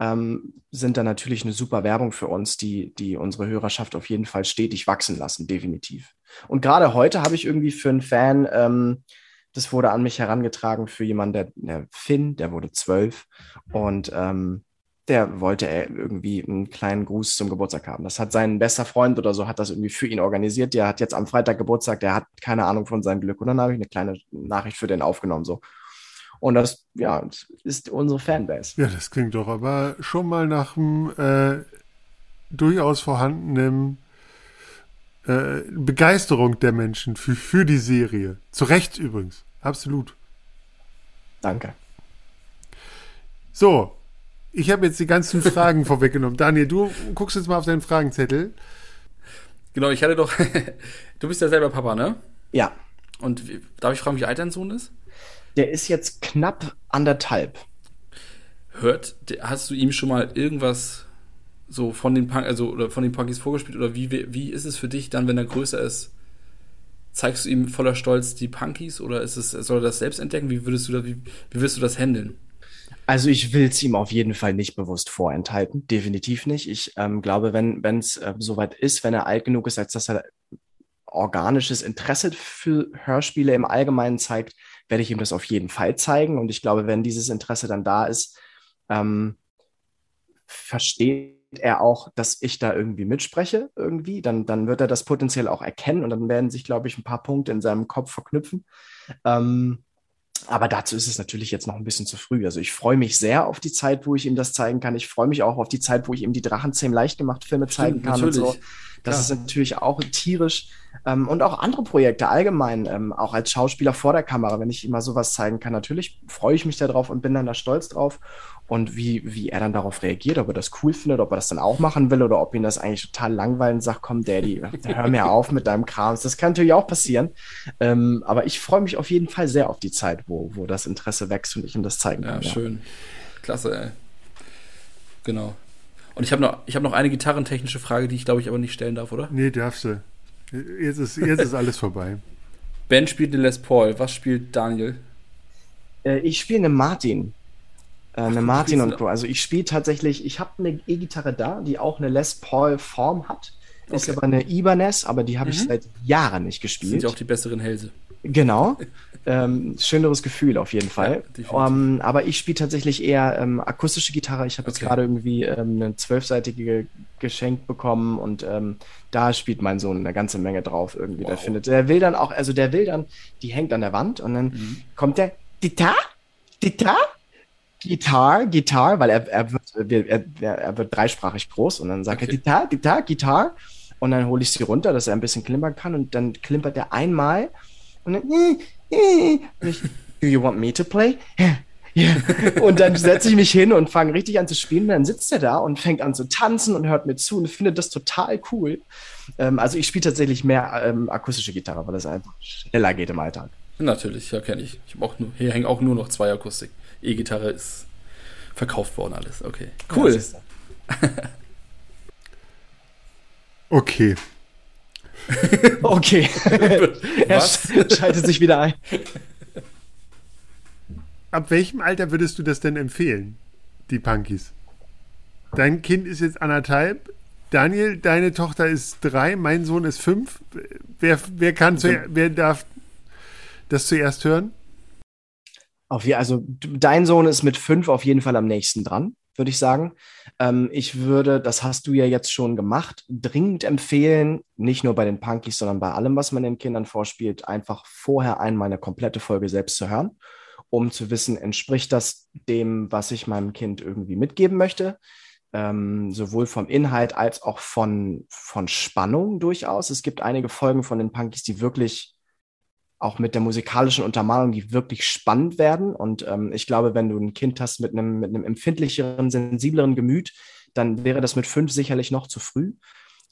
Speaker 2: ähm, sind da natürlich eine super Werbung für uns, die, die unsere Hörerschaft auf jeden Fall stetig wachsen lassen, definitiv. Und gerade heute habe ich irgendwie für einen Fan, ähm, das wurde an mich herangetragen für jemanden, der, der Finn, der wurde zwölf und ähm, der wollte er irgendwie einen kleinen Gruß zum Geburtstag haben. Das hat sein bester Freund oder so hat das irgendwie für ihn organisiert. Der hat jetzt am Freitag Geburtstag, der hat keine Ahnung von seinem Glück. Und dann habe ich eine kleine Nachricht für den aufgenommen. So. Und das, ja, das ist unsere Fanbase.
Speaker 1: Ja, das klingt doch aber schon mal nach einem äh, durchaus vorhandenen äh, Begeisterung der Menschen für, für die Serie. Zu Recht übrigens. Absolut.
Speaker 2: Danke.
Speaker 1: So, ich habe jetzt die ganzen Fragen vorweggenommen. Daniel, du guckst jetzt mal auf deinen Fragenzettel.
Speaker 3: Genau, ich hatte doch. du bist ja selber Papa, ne?
Speaker 2: Ja,
Speaker 3: Und darf ich fragen, wie alt dein Sohn ist?
Speaker 2: Der ist jetzt knapp anderthalb.
Speaker 3: Hört, hast du ihm schon mal irgendwas so von den Punk, also oder von den Punkies vorgespielt oder wie, wie ist es für dich dann, wenn er größer ist? Zeigst du ihm voller Stolz die Punkies oder ist es, soll er das selbst entdecken? Wie würdest du da, wie, wie wirst du das handeln?
Speaker 2: Also ich will es ihm auf jeden Fall nicht bewusst vorenthalten, definitiv nicht. Ich ähm, glaube, wenn es äh, soweit ist, wenn er alt genug ist, als dass er organisches Interesse für Hörspiele im Allgemeinen zeigt, werde ich ihm das auf jeden Fall zeigen. Und ich glaube, wenn dieses Interesse dann da ist, ähm, versteht er auch, dass ich da irgendwie mitspreche, irgendwie, dann, dann wird er das potenziell auch erkennen und dann werden sich, glaube ich, ein paar Punkte in seinem Kopf verknüpfen. Ähm, aber dazu ist es natürlich jetzt noch ein bisschen zu früh. Also ich freue mich sehr auf die Zeit, wo ich ihm das zeigen kann. Ich freue mich auch auf die Zeit, wo ich ihm die Drachenzähm leicht gemacht Filme zeigen kann natürlich. und so. Das Klar. ist natürlich auch tierisch. Ähm, und auch andere Projekte allgemein, ähm, auch als Schauspieler vor der Kamera, wenn ich immer sowas zeigen kann. Natürlich freue ich mich darauf und bin dann da stolz drauf und wie, wie er dann darauf reagiert, ob er das cool findet, ob er das dann auch machen will oder ob ihn das eigentlich total langweilt und sagt, komm, Daddy, hör mir auf mit deinem Kram. Das kann natürlich auch passieren. Ähm, aber ich freue mich auf jeden Fall sehr auf die Zeit, wo, wo das Interesse wächst und ich ihm das zeigen kann.
Speaker 3: Ja, schön. Klasse, ey. Genau. Und ich habe noch, hab noch eine gitarrentechnische Frage, die ich glaube ich aber nicht stellen darf, oder?
Speaker 1: Nee, darfst du. Jetzt ist, jetzt ist alles vorbei.
Speaker 3: Ben spielt eine Les Paul. Was spielt Daniel?
Speaker 2: Äh, ich spiele eine Martin. Äh, eine Martin und Co. Also ich spiele tatsächlich, ich habe eine E-Gitarre da, die auch eine Les Paul Form hat. Ist okay. aber eine Ibanez, aber die habe ich mhm. seit Jahren nicht gespielt. Sind
Speaker 3: ja auch die besseren Hälse.
Speaker 2: Genau. ähm, schöneres Gefühl auf jeden Fall. Ja, um, ähm, aber ich spiele tatsächlich eher ähm, akustische Gitarre. Ich habe okay. jetzt gerade irgendwie ähm, eine zwölfseitige geschenkt bekommen und ähm, da spielt mein Sohn eine ganze Menge drauf irgendwie. Wow. Der findet, der will dann auch, also der will dann, die hängt an der Wand und dann mhm. kommt der, Gitarre, Gitarre, Gitarre, Gitarre, weil er, er, wird, er, er wird dreisprachig groß und dann sagt okay. er Gitarre, Gitarre, Gitarre und dann hole ich sie runter, dass er ein bisschen klimpern kann und dann klimpert er einmal und dann und ich, Do you want me to play? Yeah. Und dann setze ich mich hin und fange richtig an zu spielen. Und dann sitzt er da und fängt an zu tanzen und hört mir zu und findet das total cool. Ähm, also ich spiele tatsächlich mehr ähm, akustische Gitarre, weil es einfach schneller geht im Alltag.
Speaker 3: Natürlich, ja, kenne ich. Ich habe auch nur, hier hängen auch nur noch zwei Akustik. E-Gitarre ist verkauft worden alles. Okay. Cool. Ja,
Speaker 1: okay.
Speaker 2: okay. er schaltet sich wieder ein.
Speaker 1: Ab welchem Alter würdest du das denn empfehlen, die Punkies? Dein Kind ist jetzt anderthalb. Daniel, deine Tochter ist drei, mein Sohn ist fünf. Wer, wer kann, also, wer darf das zuerst hören?
Speaker 2: Auf, also dein Sohn ist mit fünf auf jeden Fall am nächsten dran, würde ich sagen. Ähm, ich würde, das hast du ja jetzt schon gemacht, dringend empfehlen, nicht nur bei den Punkies, sondern bei allem, was man den Kindern vorspielt, einfach vorher einmal eine komplette Folge selbst zu hören, um zu wissen, entspricht das dem, was ich meinem Kind irgendwie mitgeben möchte. Ähm, sowohl vom Inhalt als auch von, von Spannung durchaus. Es gibt einige Folgen von den Punkies, die wirklich auch mit der musikalischen Untermalung, die wirklich spannend werden. Und ähm, ich glaube, wenn du ein Kind hast mit einem, mit einem empfindlicheren, sensibleren Gemüt, dann wäre das mit fünf sicherlich noch zu früh.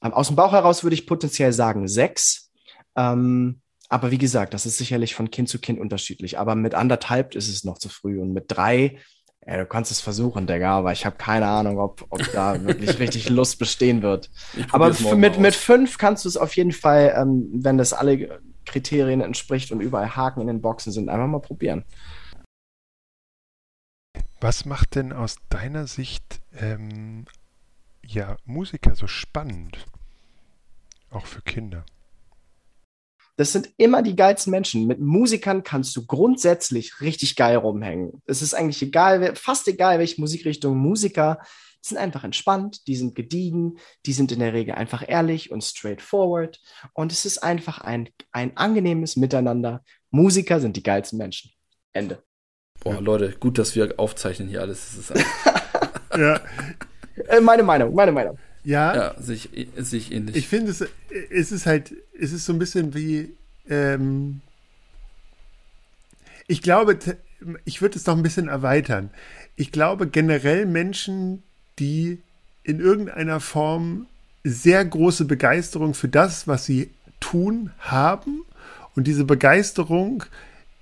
Speaker 2: Ähm, aus dem Bauch heraus würde ich potenziell sagen sechs. Ähm, aber wie gesagt, das ist sicherlich von Kind zu Kind unterschiedlich. Aber mit anderthalb ist es noch zu früh. Und mit drei, ja, du kannst es versuchen, Digga, aber ich habe keine Ahnung, ob, ob da wirklich richtig Lust bestehen wird. Aber mit, mit fünf kannst du es auf jeden Fall, ähm, wenn das alle Kriterien entspricht und überall Haken in den Boxen sind. Einfach mal probieren.
Speaker 1: Was macht denn aus deiner Sicht ähm, ja, Musiker so spannend? Auch für Kinder.
Speaker 2: Das sind immer die geilsten Menschen. Mit Musikern kannst du grundsätzlich richtig geil rumhängen. Es ist eigentlich egal, fast egal, welche Musikrichtung Musiker die sind einfach entspannt, die sind gediegen, die sind in der Regel einfach ehrlich und straightforward. Und es ist einfach ein, ein angenehmes Miteinander. Musiker sind die geilsten Menschen. Ende.
Speaker 3: Boah, Leute, gut, dass wir aufzeichnen hier alles.
Speaker 2: ja. Äh, meine Meinung, meine Meinung.
Speaker 1: Ja,
Speaker 3: ja sich, sich ähnlich.
Speaker 1: Ich finde, es, es ist halt, es ist so ein bisschen wie, ähm, ich glaube, ich würde es noch ein bisschen erweitern. Ich glaube generell Menschen, die in irgendeiner Form sehr große Begeisterung für das, was sie tun, haben und diese Begeisterung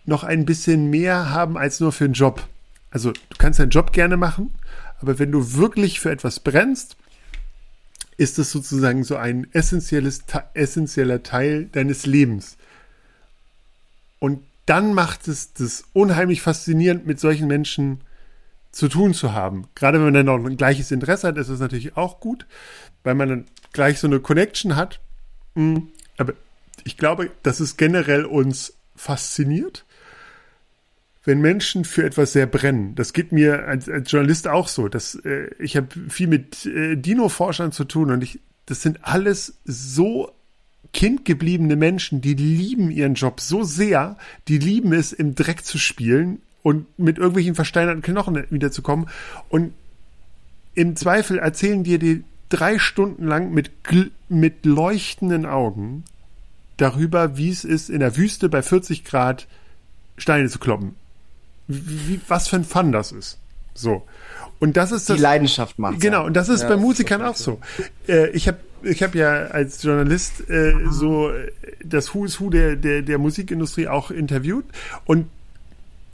Speaker 1: noch ein bisschen mehr haben als nur für einen Job. Also du kannst deinen Job gerne machen, aber wenn du wirklich für etwas brennst, ist es sozusagen so ein essentieller Teil deines Lebens. Und dann macht es das unheimlich faszinierend, mit solchen Menschen zu tun zu haben. Gerade wenn man dann auch ein gleiches Interesse hat, ist es natürlich auch gut, weil man dann gleich so eine Connection hat. Hm, aber ich glaube, dass es generell uns fasziniert, wenn Menschen für etwas sehr brennen. Das geht mir als, als Journalist auch so. Dass, äh, ich habe viel mit äh, Dino-Forschern zu tun und ich, das sind alles so kindgebliebene Menschen, die lieben ihren Job so sehr, die lieben es, im Dreck zu spielen und mit irgendwelchen versteinerten Knochen wiederzukommen. Und im Zweifel erzählen dir die drei Stunden lang mit, mit leuchtenden Augen darüber, wie es ist, in der Wüste bei 40 Grad Steine zu kloppen. Wie, was für ein Fun das ist. So. Und das ist das.
Speaker 2: Die Leidenschaft macht.
Speaker 1: Genau, und das ist
Speaker 2: ja,
Speaker 1: bei Musikern auch so. Äh, ich habe ich hab ja als Journalist äh, so das Who is Who der, der, der Musikindustrie auch interviewt. Und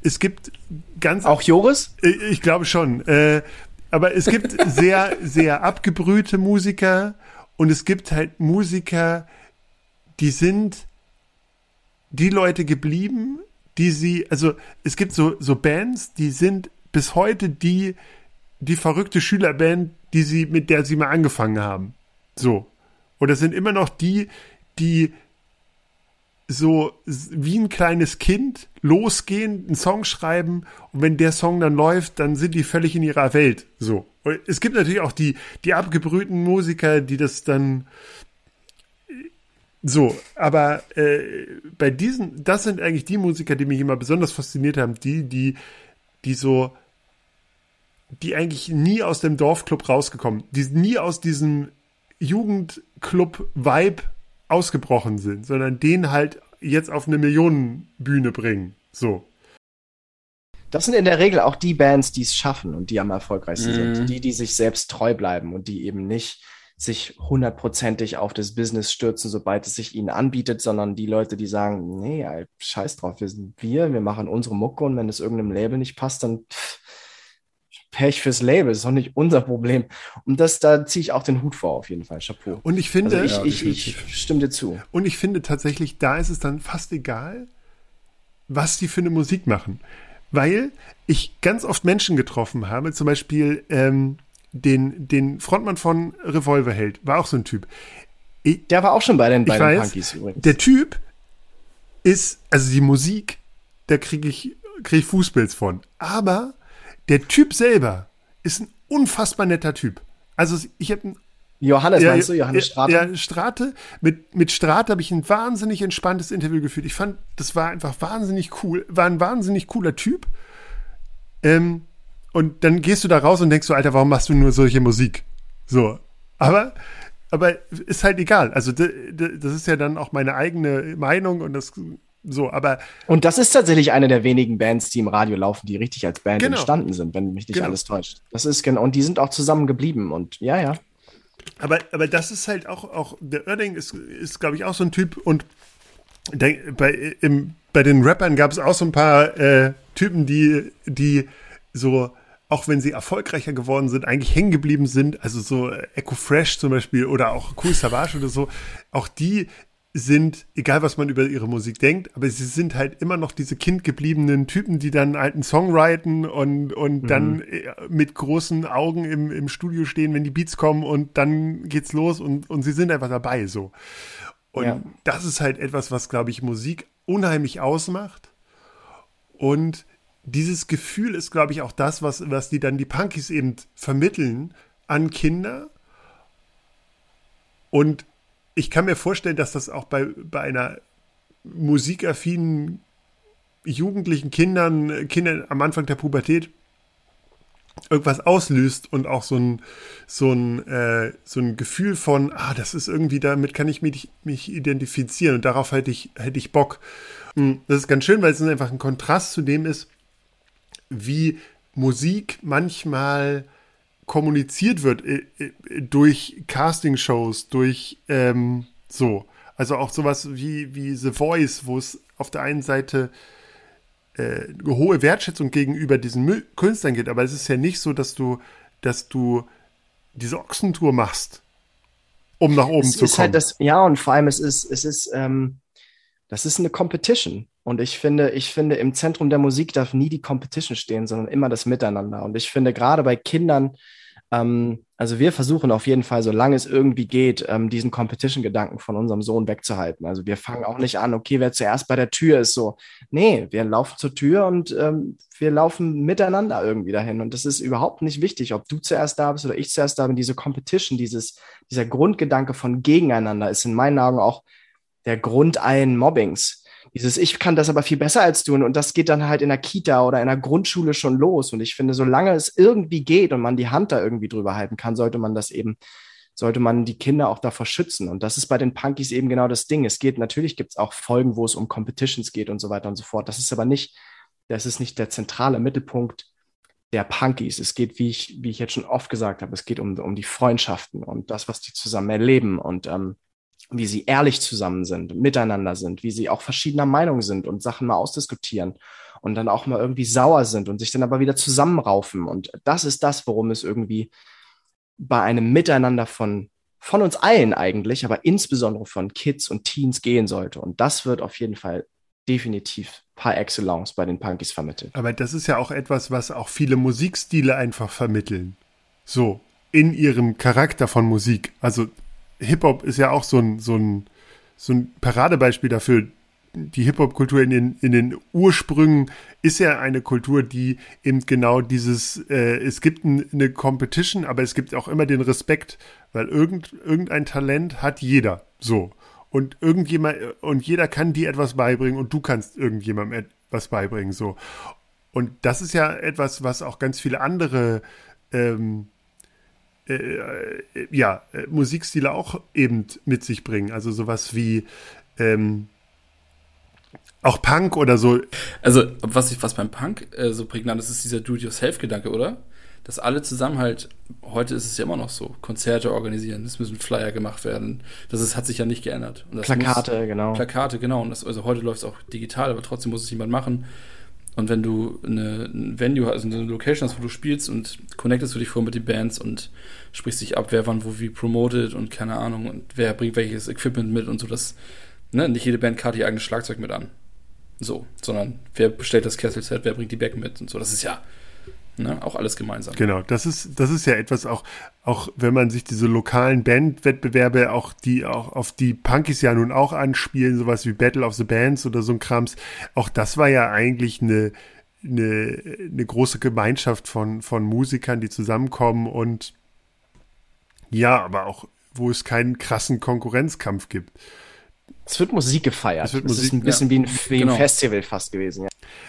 Speaker 1: es gibt ganz.
Speaker 2: Auch Joris?
Speaker 1: Äh, ich glaube schon. Äh, aber es gibt sehr, sehr abgebrühte Musiker und es gibt halt Musiker, die sind die Leute geblieben, die sie, also es gibt so, so Bands, die sind bis heute die, die verrückte Schülerband, die sie, mit der sie mal angefangen haben. So. Und das sind immer noch die, die so wie ein kleines Kind losgehen, einen Song schreiben und wenn der Song dann läuft, dann sind die völlig in ihrer Welt. So. Und es gibt natürlich auch die, die abgebrühten Musiker, die das dann so, aber äh, bei diesen, das sind eigentlich die Musiker, die mich immer besonders fasziniert haben, die, die, die so, die eigentlich nie aus dem Dorfclub rausgekommen, die nie aus diesem Jugendclub-Vibe ausgebrochen sind, sondern den halt jetzt auf eine Millionenbühne bringen. So.
Speaker 2: Das sind in der Regel auch die Bands, die es schaffen und die am erfolgreichsten
Speaker 3: Mhm.
Speaker 2: sind. Die, die sich selbst treu bleiben und die eben nicht sich hundertprozentig auf das Business stürzen, sobald es sich ihnen anbietet, sondern die Leute, die sagen, nee, scheiß drauf, wir sind wir, wir machen unsere Mucke und wenn es irgendeinem Label nicht passt, dann pff, Pech fürs Label, ist doch nicht unser Problem. Und das, da ziehe ich auch den Hut vor, auf jeden Fall. Chapeau.
Speaker 1: Und ich finde,
Speaker 2: Also ich,
Speaker 3: Ja,
Speaker 2: ich, ich stimme dir zu.
Speaker 1: Und ich finde tatsächlich, da ist es dann fast egal, was die für eine Musik machen. Weil ich ganz oft Menschen getroffen habe, zum Beispiel ähm, den, den Frontmann von Revolverheld, war auch so ein Typ.
Speaker 2: Der war auch schon bei den, bei
Speaker 1: Ich
Speaker 2: den
Speaker 1: weiß,
Speaker 2: Punkies übrigens.
Speaker 1: Der Typ ist, also die Musik, da kriege ich, krieg ich Fußpilz von. Aber der Typ selber ist ein unfassbar netter Typ. Also ich habe
Speaker 2: Johannes, meinst du? Johannes Strate?
Speaker 1: Ja, Strate. Mit, mit Strate habe ich ein wahnsinnig entspanntes Interview geführt. Ich fand, das war einfach wahnsinnig cool. War ein wahnsinnig cooler Typ. Ähm, und dann gehst du da raus und denkst so, Alter, warum machst du nur solche Musik? So. Aber, aber ist halt egal. Also, das ist ja dann auch meine eigene Meinung und das so, aber
Speaker 2: Und das ist tatsächlich eine der wenigen Bands, die im Radio laufen, die richtig als Band
Speaker 1: Genau.
Speaker 2: entstanden sind, wenn mich nicht
Speaker 1: Genau.
Speaker 2: alles täuscht. Das ist genau, und die sind auch zusammen geblieben und ja, ja.
Speaker 1: Aber, aber das ist halt auch, auch der Oerding ist, ist glaube ich, auch so ein Typ und der, bei, im, bei den Rappern gab es auch so ein paar äh, Typen, die, die so, auch wenn sie erfolgreicher geworden sind, eigentlich hängen geblieben sind. Also so Echo Fresh zum Beispiel oder auch Cool Savage oder so. Auch die sind, egal was man über ihre Musik denkt, aber sie sind halt immer noch diese kindgebliebenen Typen, die dann einen Song writen und, und dann äh, mit großen Augen im, im Studio stehen, wenn die Beats kommen und dann geht's los und, und sie sind einfach dabei so. Und
Speaker 2: Ja.
Speaker 1: das ist halt etwas, was, glaube ich, Musik unheimlich ausmacht. Und dieses Gefühl ist, glaube ich, auch das, was, was die dann die Punkies eben vermitteln an Kinder. Und ich kann mir vorstellen, dass das auch bei, bei einer musikaffinen jugendlichen Kindern, Kindern am Anfang der Pubertät irgendwas auslöst und auch so ein, so ein, äh, so ein Gefühl von, ah, das ist irgendwie, damit kann ich mich, mich identifizieren und darauf hätte ich, hätte ich Bock. Mm, Das ist ganz schön, weil es einfach ein Kontrast zu dem ist, wie Musik manchmal kommuniziert wird äh, äh, durch Castingshows, durch ähm, so. Also auch sowas wie, wie The Voice, wo es auf der einen Seite äh, hohe Wertschätzung gegenüber diesen Künstlern gibt. Aber es ist ja nicht so, dass du, dass du diese Ochsentour machst, um nach oben
Speaker 2: es
Speaker 1: zu
Speaker 2: ist
Speaker 1: kommen.
Speaker 2: Halt das, ja, und vor allem es ist, es ist, ähm, das ist eine Competition. Und ich finde, ich finde, im Zentrum der Musik darf nie die Competition stehen, sondern immer das Miteinander. Und ich finde, gerade bei Kindern, ähm, also wir versuchen auf jeden Fall, solange es irgendwie geht, ähm, diesen Competition-Gedanken von unserem Sohn wegzuhalten. Also wir fangen auch nicht an, okay, wer zuerst bei der Tür ist, so. Nee, wir laufen zur Tür und ähm, wir laufen miteinander irgendwie dahin. Und das ist überhaupt nicht wichtig, ob du zuerst da bist oder ich zuerst da bin. Diese Competition, dieses, dieser Grundgedanke von Gegeneinander ist in meinen Augen auch der Grund allen Mobbings dieses, ich kann das aber viel besser als du. Und das geht dann halt in der Kita oder in der Grundschule schon los. Und ich finde, solange es irgendwie geht und man die Hand da irgendwie drüber halten kann, sollte man das eben, sollte man die Kinder auch davor schützen. Und das ist bei den Punkies eben genau das Ding. Es geht, natürlich gibt es auch Folgen, wo es um Competitions geht und so weiter und so fort. Das ist aber nicht, das ist nicht der zentrale Mittelpunkt der Punkies. Es geht, wie ich, wie ich jetzt schon oft gesagt habe, es geht um, um die Freundschaften und das, was die zusammen erleben. Und ähm, wie sie ehrlich zusammen sind, miteinander sind, wie sie auch verschiedener Meinung sind und Sachen mal ausdiskutieren und dann auch mal irgendwie sauer sind und sich dann aber wieder zusammenraufen. Und das ist das, worum es irgendwie bei einem Miteinander von, von uns allen eigentlich, aber insbesondere von Kids und Teens gehen sollte. Und das wird auf jeden Fall definitiv par excellence bei den Punkies vermittelt.
Speaker 1: Aber das ist ja auch etwas, was auch viele Musikstile einfach vermitteln. So, in ihrem Charakter von Musik. Also Hip-Hop ist ja auch so ein, so ein, so ein Paradebeispiel dafür. Die Hip-Hop-Kultur in den, in den Ursprüngen ist ja eine Kultur, die eben genau dieses, äh, es gibt ein, eine Competition, aber es gibt auch immer den Respekt, weil irgend, irgendein Talent hat jeder. So. Und irgendjemand, und jeder kann dir etwas beibringen und du kannst irgendjemandem etwas beibringen. So. Und das ist ja etwas, was auch ganz viele andere ähm, äh, äh, ja, äh, Musikstile auch eben mit sich bringen. Also sowas wie ähm, auch Punk oder so.
Speaker 3: Also, was, ich, was beim Punk äh, so prägnant ist, ist dieser Do-it-yourself-Gedanke, oder? Dass alle zusammen halt, heute ist es ja immer noch so, Konzerte organisieren, es müssen Flyer gemacht werden. Das ist, hat sich ja nicht geändert.
Speaker 2: Plakate,
Speaker 3: muss,
Speaker 2: genau.
Speaker 3: Plakate, genau. Und das, also heute läuft es auch digital, aber trotzdem muss es jemand machen. Und wenn du eine, ein Venue, also eine Location hast, wo du spielst und connectest du dich vor mit den Bands und sprichst dich ab, wer wann wo wie promotet und keine Ahnung und wer bringt welches Equipment mit und so, dass ne, nicht jede Band kartet ihr eigenes Schlagzeug mit an. So, sondern wer bestellt das Kesselset, wer bringt die Becken mit und so. Das ist ja Ne? Auch alles gemeinsam.
Speaker 1: Genau, das ist, das ist ja etwas auch, auch wenn man sich diese lokalen Bandwettbewerbe, auch die, auch auf die Punkies ja nun auch anspielen, sowas wie Battle of the Bands oder so ein Krams, auch das war ja eigentlich eine, eine, eine große Gemeinschaft von, von Musikern, die zusammenkommen und ja, aber auch, wo es keinen krassen Konkurrenzkampf gibt.
Speaker 2: Es wird Musik gefeiert. Es
Speaker 1: wird Musik,
Speaker 2: ist ein bisschen ja. wie ein, wie ein
Speaker 3: genau.
Speaker 2: Festival fast gewesen. Ja.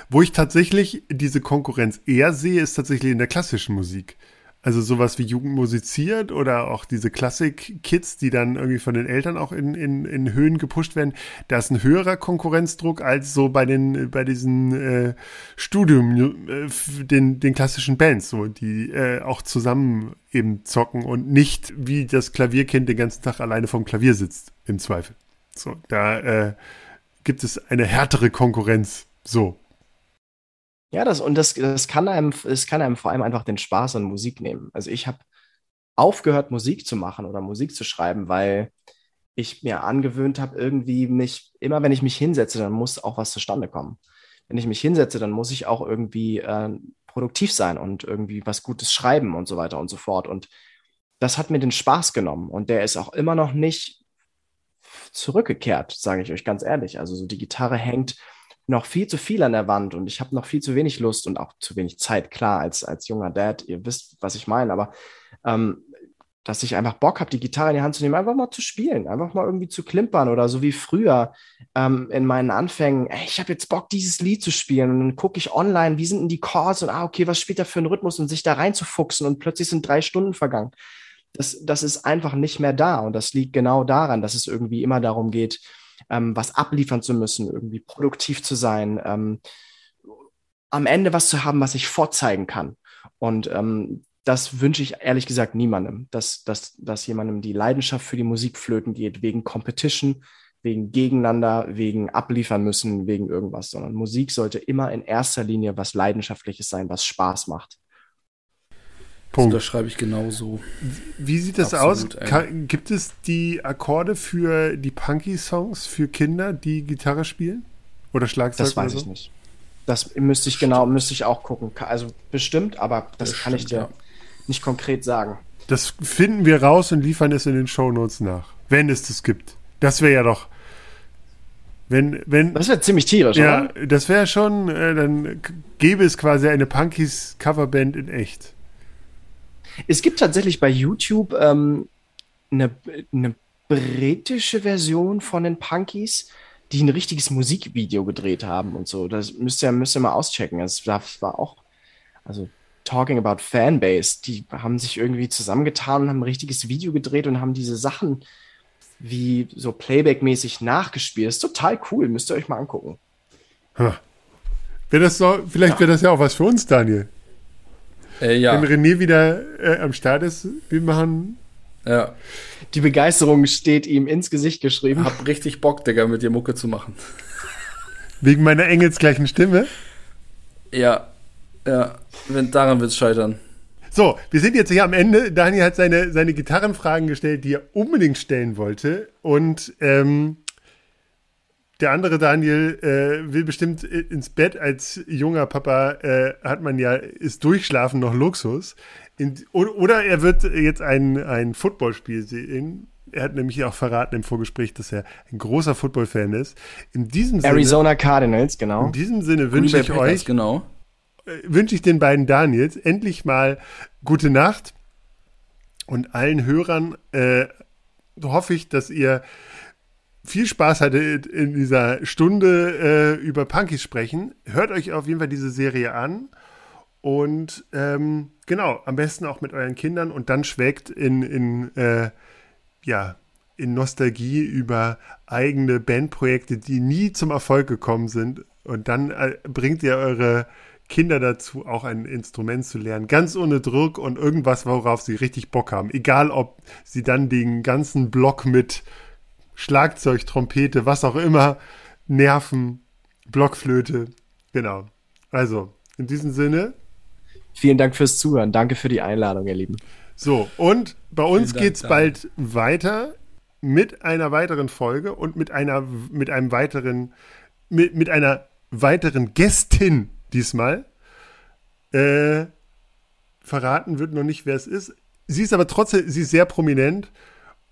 Speaker 1: Wo ich tatsächlich diese Konkurrenz eher sehe, ist tatsächlich in der klassischen Musik. Also sowas wie Jugend musiziert oder auch diese Klassik-Kids, die dann irgendwie von den Eltern auch in, in, in Höhen gepusht werden. Da ist ein höherer Konkurrenzdruck als so bei den bei diesen äh, Studium, äh, den, den klassischen Bands, so die äh, auch zusammen eben zocken und nicht wie das Klavierkind den ganzen Tag alleine vom Klavier sitzt, im Zweifel. So, da äh, gibt es eine härtere Konkurrenz. So.
Speaker 2: Ja, das und das, das kann einem, es kann einem vor allem einfach den Spaß an Musik nehmen. Also ich habe aufgehört, Musik zu machen oder Musik zu schreiben, weil ich mir angewöhnt habe, irgendwie mich, immer wenn ich mich hinsetze, dann muss auch was zustande kommen. Wenn ich mich hinsetze, dann muss ich auch irgendwie äh, produktiv sein und irgendwie was Gutes schreiben und so weiter und so fort. Und das hat mir den Spaß genommen und der ist auch immer noch nicht zurückgekehrt, sage ich euch ganz ehrlich. Also so die Gitarre hängt noch viel zu viel an der Wand und ich habe noch viel zu wenig Lust und auch zu wenig Zeit, klar, als, als junger Dad, ihr wisst, was ich meine, aber ähm, dass ich einfach Bock habe, die Gitarre in die Hand zu nehmen, einfach mal zu spielen, einfach mal irgendwie zu klimpern oder so wie früher ähm, in meinen Anfängen, ey, ich habe jetzt Bock, dieses Lied zu spielen und dann gucke ich online, wie sind denn die Chords und ah, okay, was spielt da für ein Rhythmus und sich da reinzufuchsen und plötzlich sind drei Stunden vergangen das, das ist einfach nicht mehr da. Und das liegt genau daran, dass es irgendwie immer darum geht, ähm, was abliefern zu müssen, irgendwie produktiv zu sein, ähm, am Ende was zu haben, was ich vorzeigen kann. Und ähm, das wünsche ich ehrlich gesagt niemandem, dass, dass, dass jemandem die Leidenschaft für die Musik flöten geht, wegen Competition, wegen Gegeneinander, wegen abliefern müssen, wegen irgendwas, sondern Musik sollte immer in erster Linie was Leidenschaftliches sein, was Spaß macht.
Speaker 3: Punkt. Das schreibe ich genauso.
Speaker 1: Wie sieht das Absolut, aus? Kann, gibt es die Akkorde für die Punky-Songs für Kinder, die Gitarre spielen? Oder Schlagzeug?
Speaker 2: Das weiß so? ich nicht. Das müsste ich genau, müsste ich auch gucken. Also bestimmt, aber das, das kann stimmt, ich dir ja. nicht konkret sagen.
Speaker 1: Das finden wir raus und liefern es in den Shownotes nach. Wenn es das gibt. Das wäre ja doch. Wenn, wenn,
Speaker 2: das wäre ziemlich tierisch,
Speaker 1: ja, oder? das wäre schon, äh, dann gäbe es quasi eine Punkies Coverband in echt.
Speaker 2: Es gibt tatsächlich bei YouTube ähm, eine, eine britische Version von den Punkies, die ein richtiges Musikvideo gedreht haben und so. Das müsst ihr, müsst ihr mal auschecken. Das war auch, also talking about Fanbase, die haben sich irgendwie zusammengetan und haben ein richtiges Video gedreht und haben diese Sachen wie so Playback-mäßig nachgespielt. Das ist total cool, müsst ihr euch mal angucken.
Speaker 1: Huh. Wäre das so, vielleicht ja. wäre das ja auch was für uns, Daniel. Äh, ja. Wenn René wieder äh, am Start ist, wir machen.
Speaker 2: Ja. Die Begeisterung steht ihm ins Gesicht geschrieben.
Speaker 3: Hab richtig Bock, Digga, mit dir Mucke zu machen.
Speaker 1: Wegen meiner engelsgleichen Stimme?
Speaker 3: Ja. Ja. Wenn, daran wird es scheitern.
Speaker 1: So, wir sind jetzt hier am Ende. Daniel hat seine, seine Gitarrenfragen gestellt, die er unbedingt stellen wollte. Und ähm, der andere Daniel äh, will bestimmt ins Bett. Als junger Papa äh, hat man ja, ist Durchschlafen noch Luxus. In, oder er wird jetzt ein, ein Footballspiel sehen. Er hat nämlich auch verraten im Vorgespräch, dass er ein großer Football-Fan ist. In diesem
Speaker 2: Arizona Sinne, Cardinals, genau.
Speaker 1: In diesem Sinne wünsche ich Packers, euch,
Speaker 3: genau.
Speaker 1: Äh, wünsche ich den beiden Daniels endlich mal gute Nacht und allen Hörern äh, hoffe ich, dass ihr viel Spaß hattet in dieser Stunde äh, über Punkies sprechen. Hört euch auf jeden Fall diese Serie an. Und ähm, genau, am besten auch mit euren Kindern und dann schwelgt in, in, äh, ja, in Nostalgie über eigene Bandprojekte, die nie zum Erfolg gekommen sind. Und dann äh, bringt ihr eure Kinder dazu, auch ein Instrument zu lernen, ganz ohne Druck und irgendwas, worauf sie richtig Bock haben. Egal, ob sie dann den ganzen Block mit Schlagzeug, Trompete, was auch immer, Nerven, Blockflöte. Genau. Also, in diesem Sinne.
Speaker 2: Vielen Dank fürs Zuhören. Danke für die Einladung, ihr Lieben.
Speaker 1: So, und bei uns geht es bald weiter mit einer weiteren Folge und mit einer, mit einem weiteren, mit, mit einer weiteren Gästin diesmal. Äh, verraten wird noch nicht, wer es ist. Sie ist aber trotzdem, sie ist sehr prominent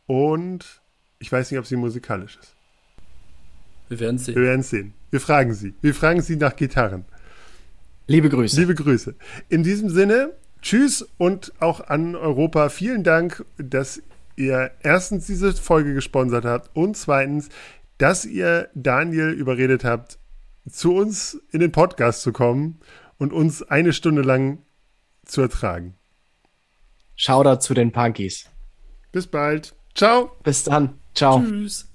Speaker 1: und ich weiß nicht, ob sie musikalisch ist.
Speaker 3: Wir werden sehen.
Speaker 1: Wir werden sehen. Wir fragen sie. Wir fragen sie nach Gitarren.
Speaker 2: Liebe Grüße.
Speaker 1: Liebe Grüße. In diesem Sinne, tschüss und auch an Europa. Vielen Dank, dass ihr erstens diese Folge gesponsert habt und zweitens, dass ihr Daniel überredet habt, zu uns in den Podcast zu kommen und uns eine Stunde lang zu ertragen.
Speaker 2: Shoutout zu den Punkies.
Speaker 1: Bis bald. Ciao.
Speaker 2: Bis dann. Ciao. Tschüss.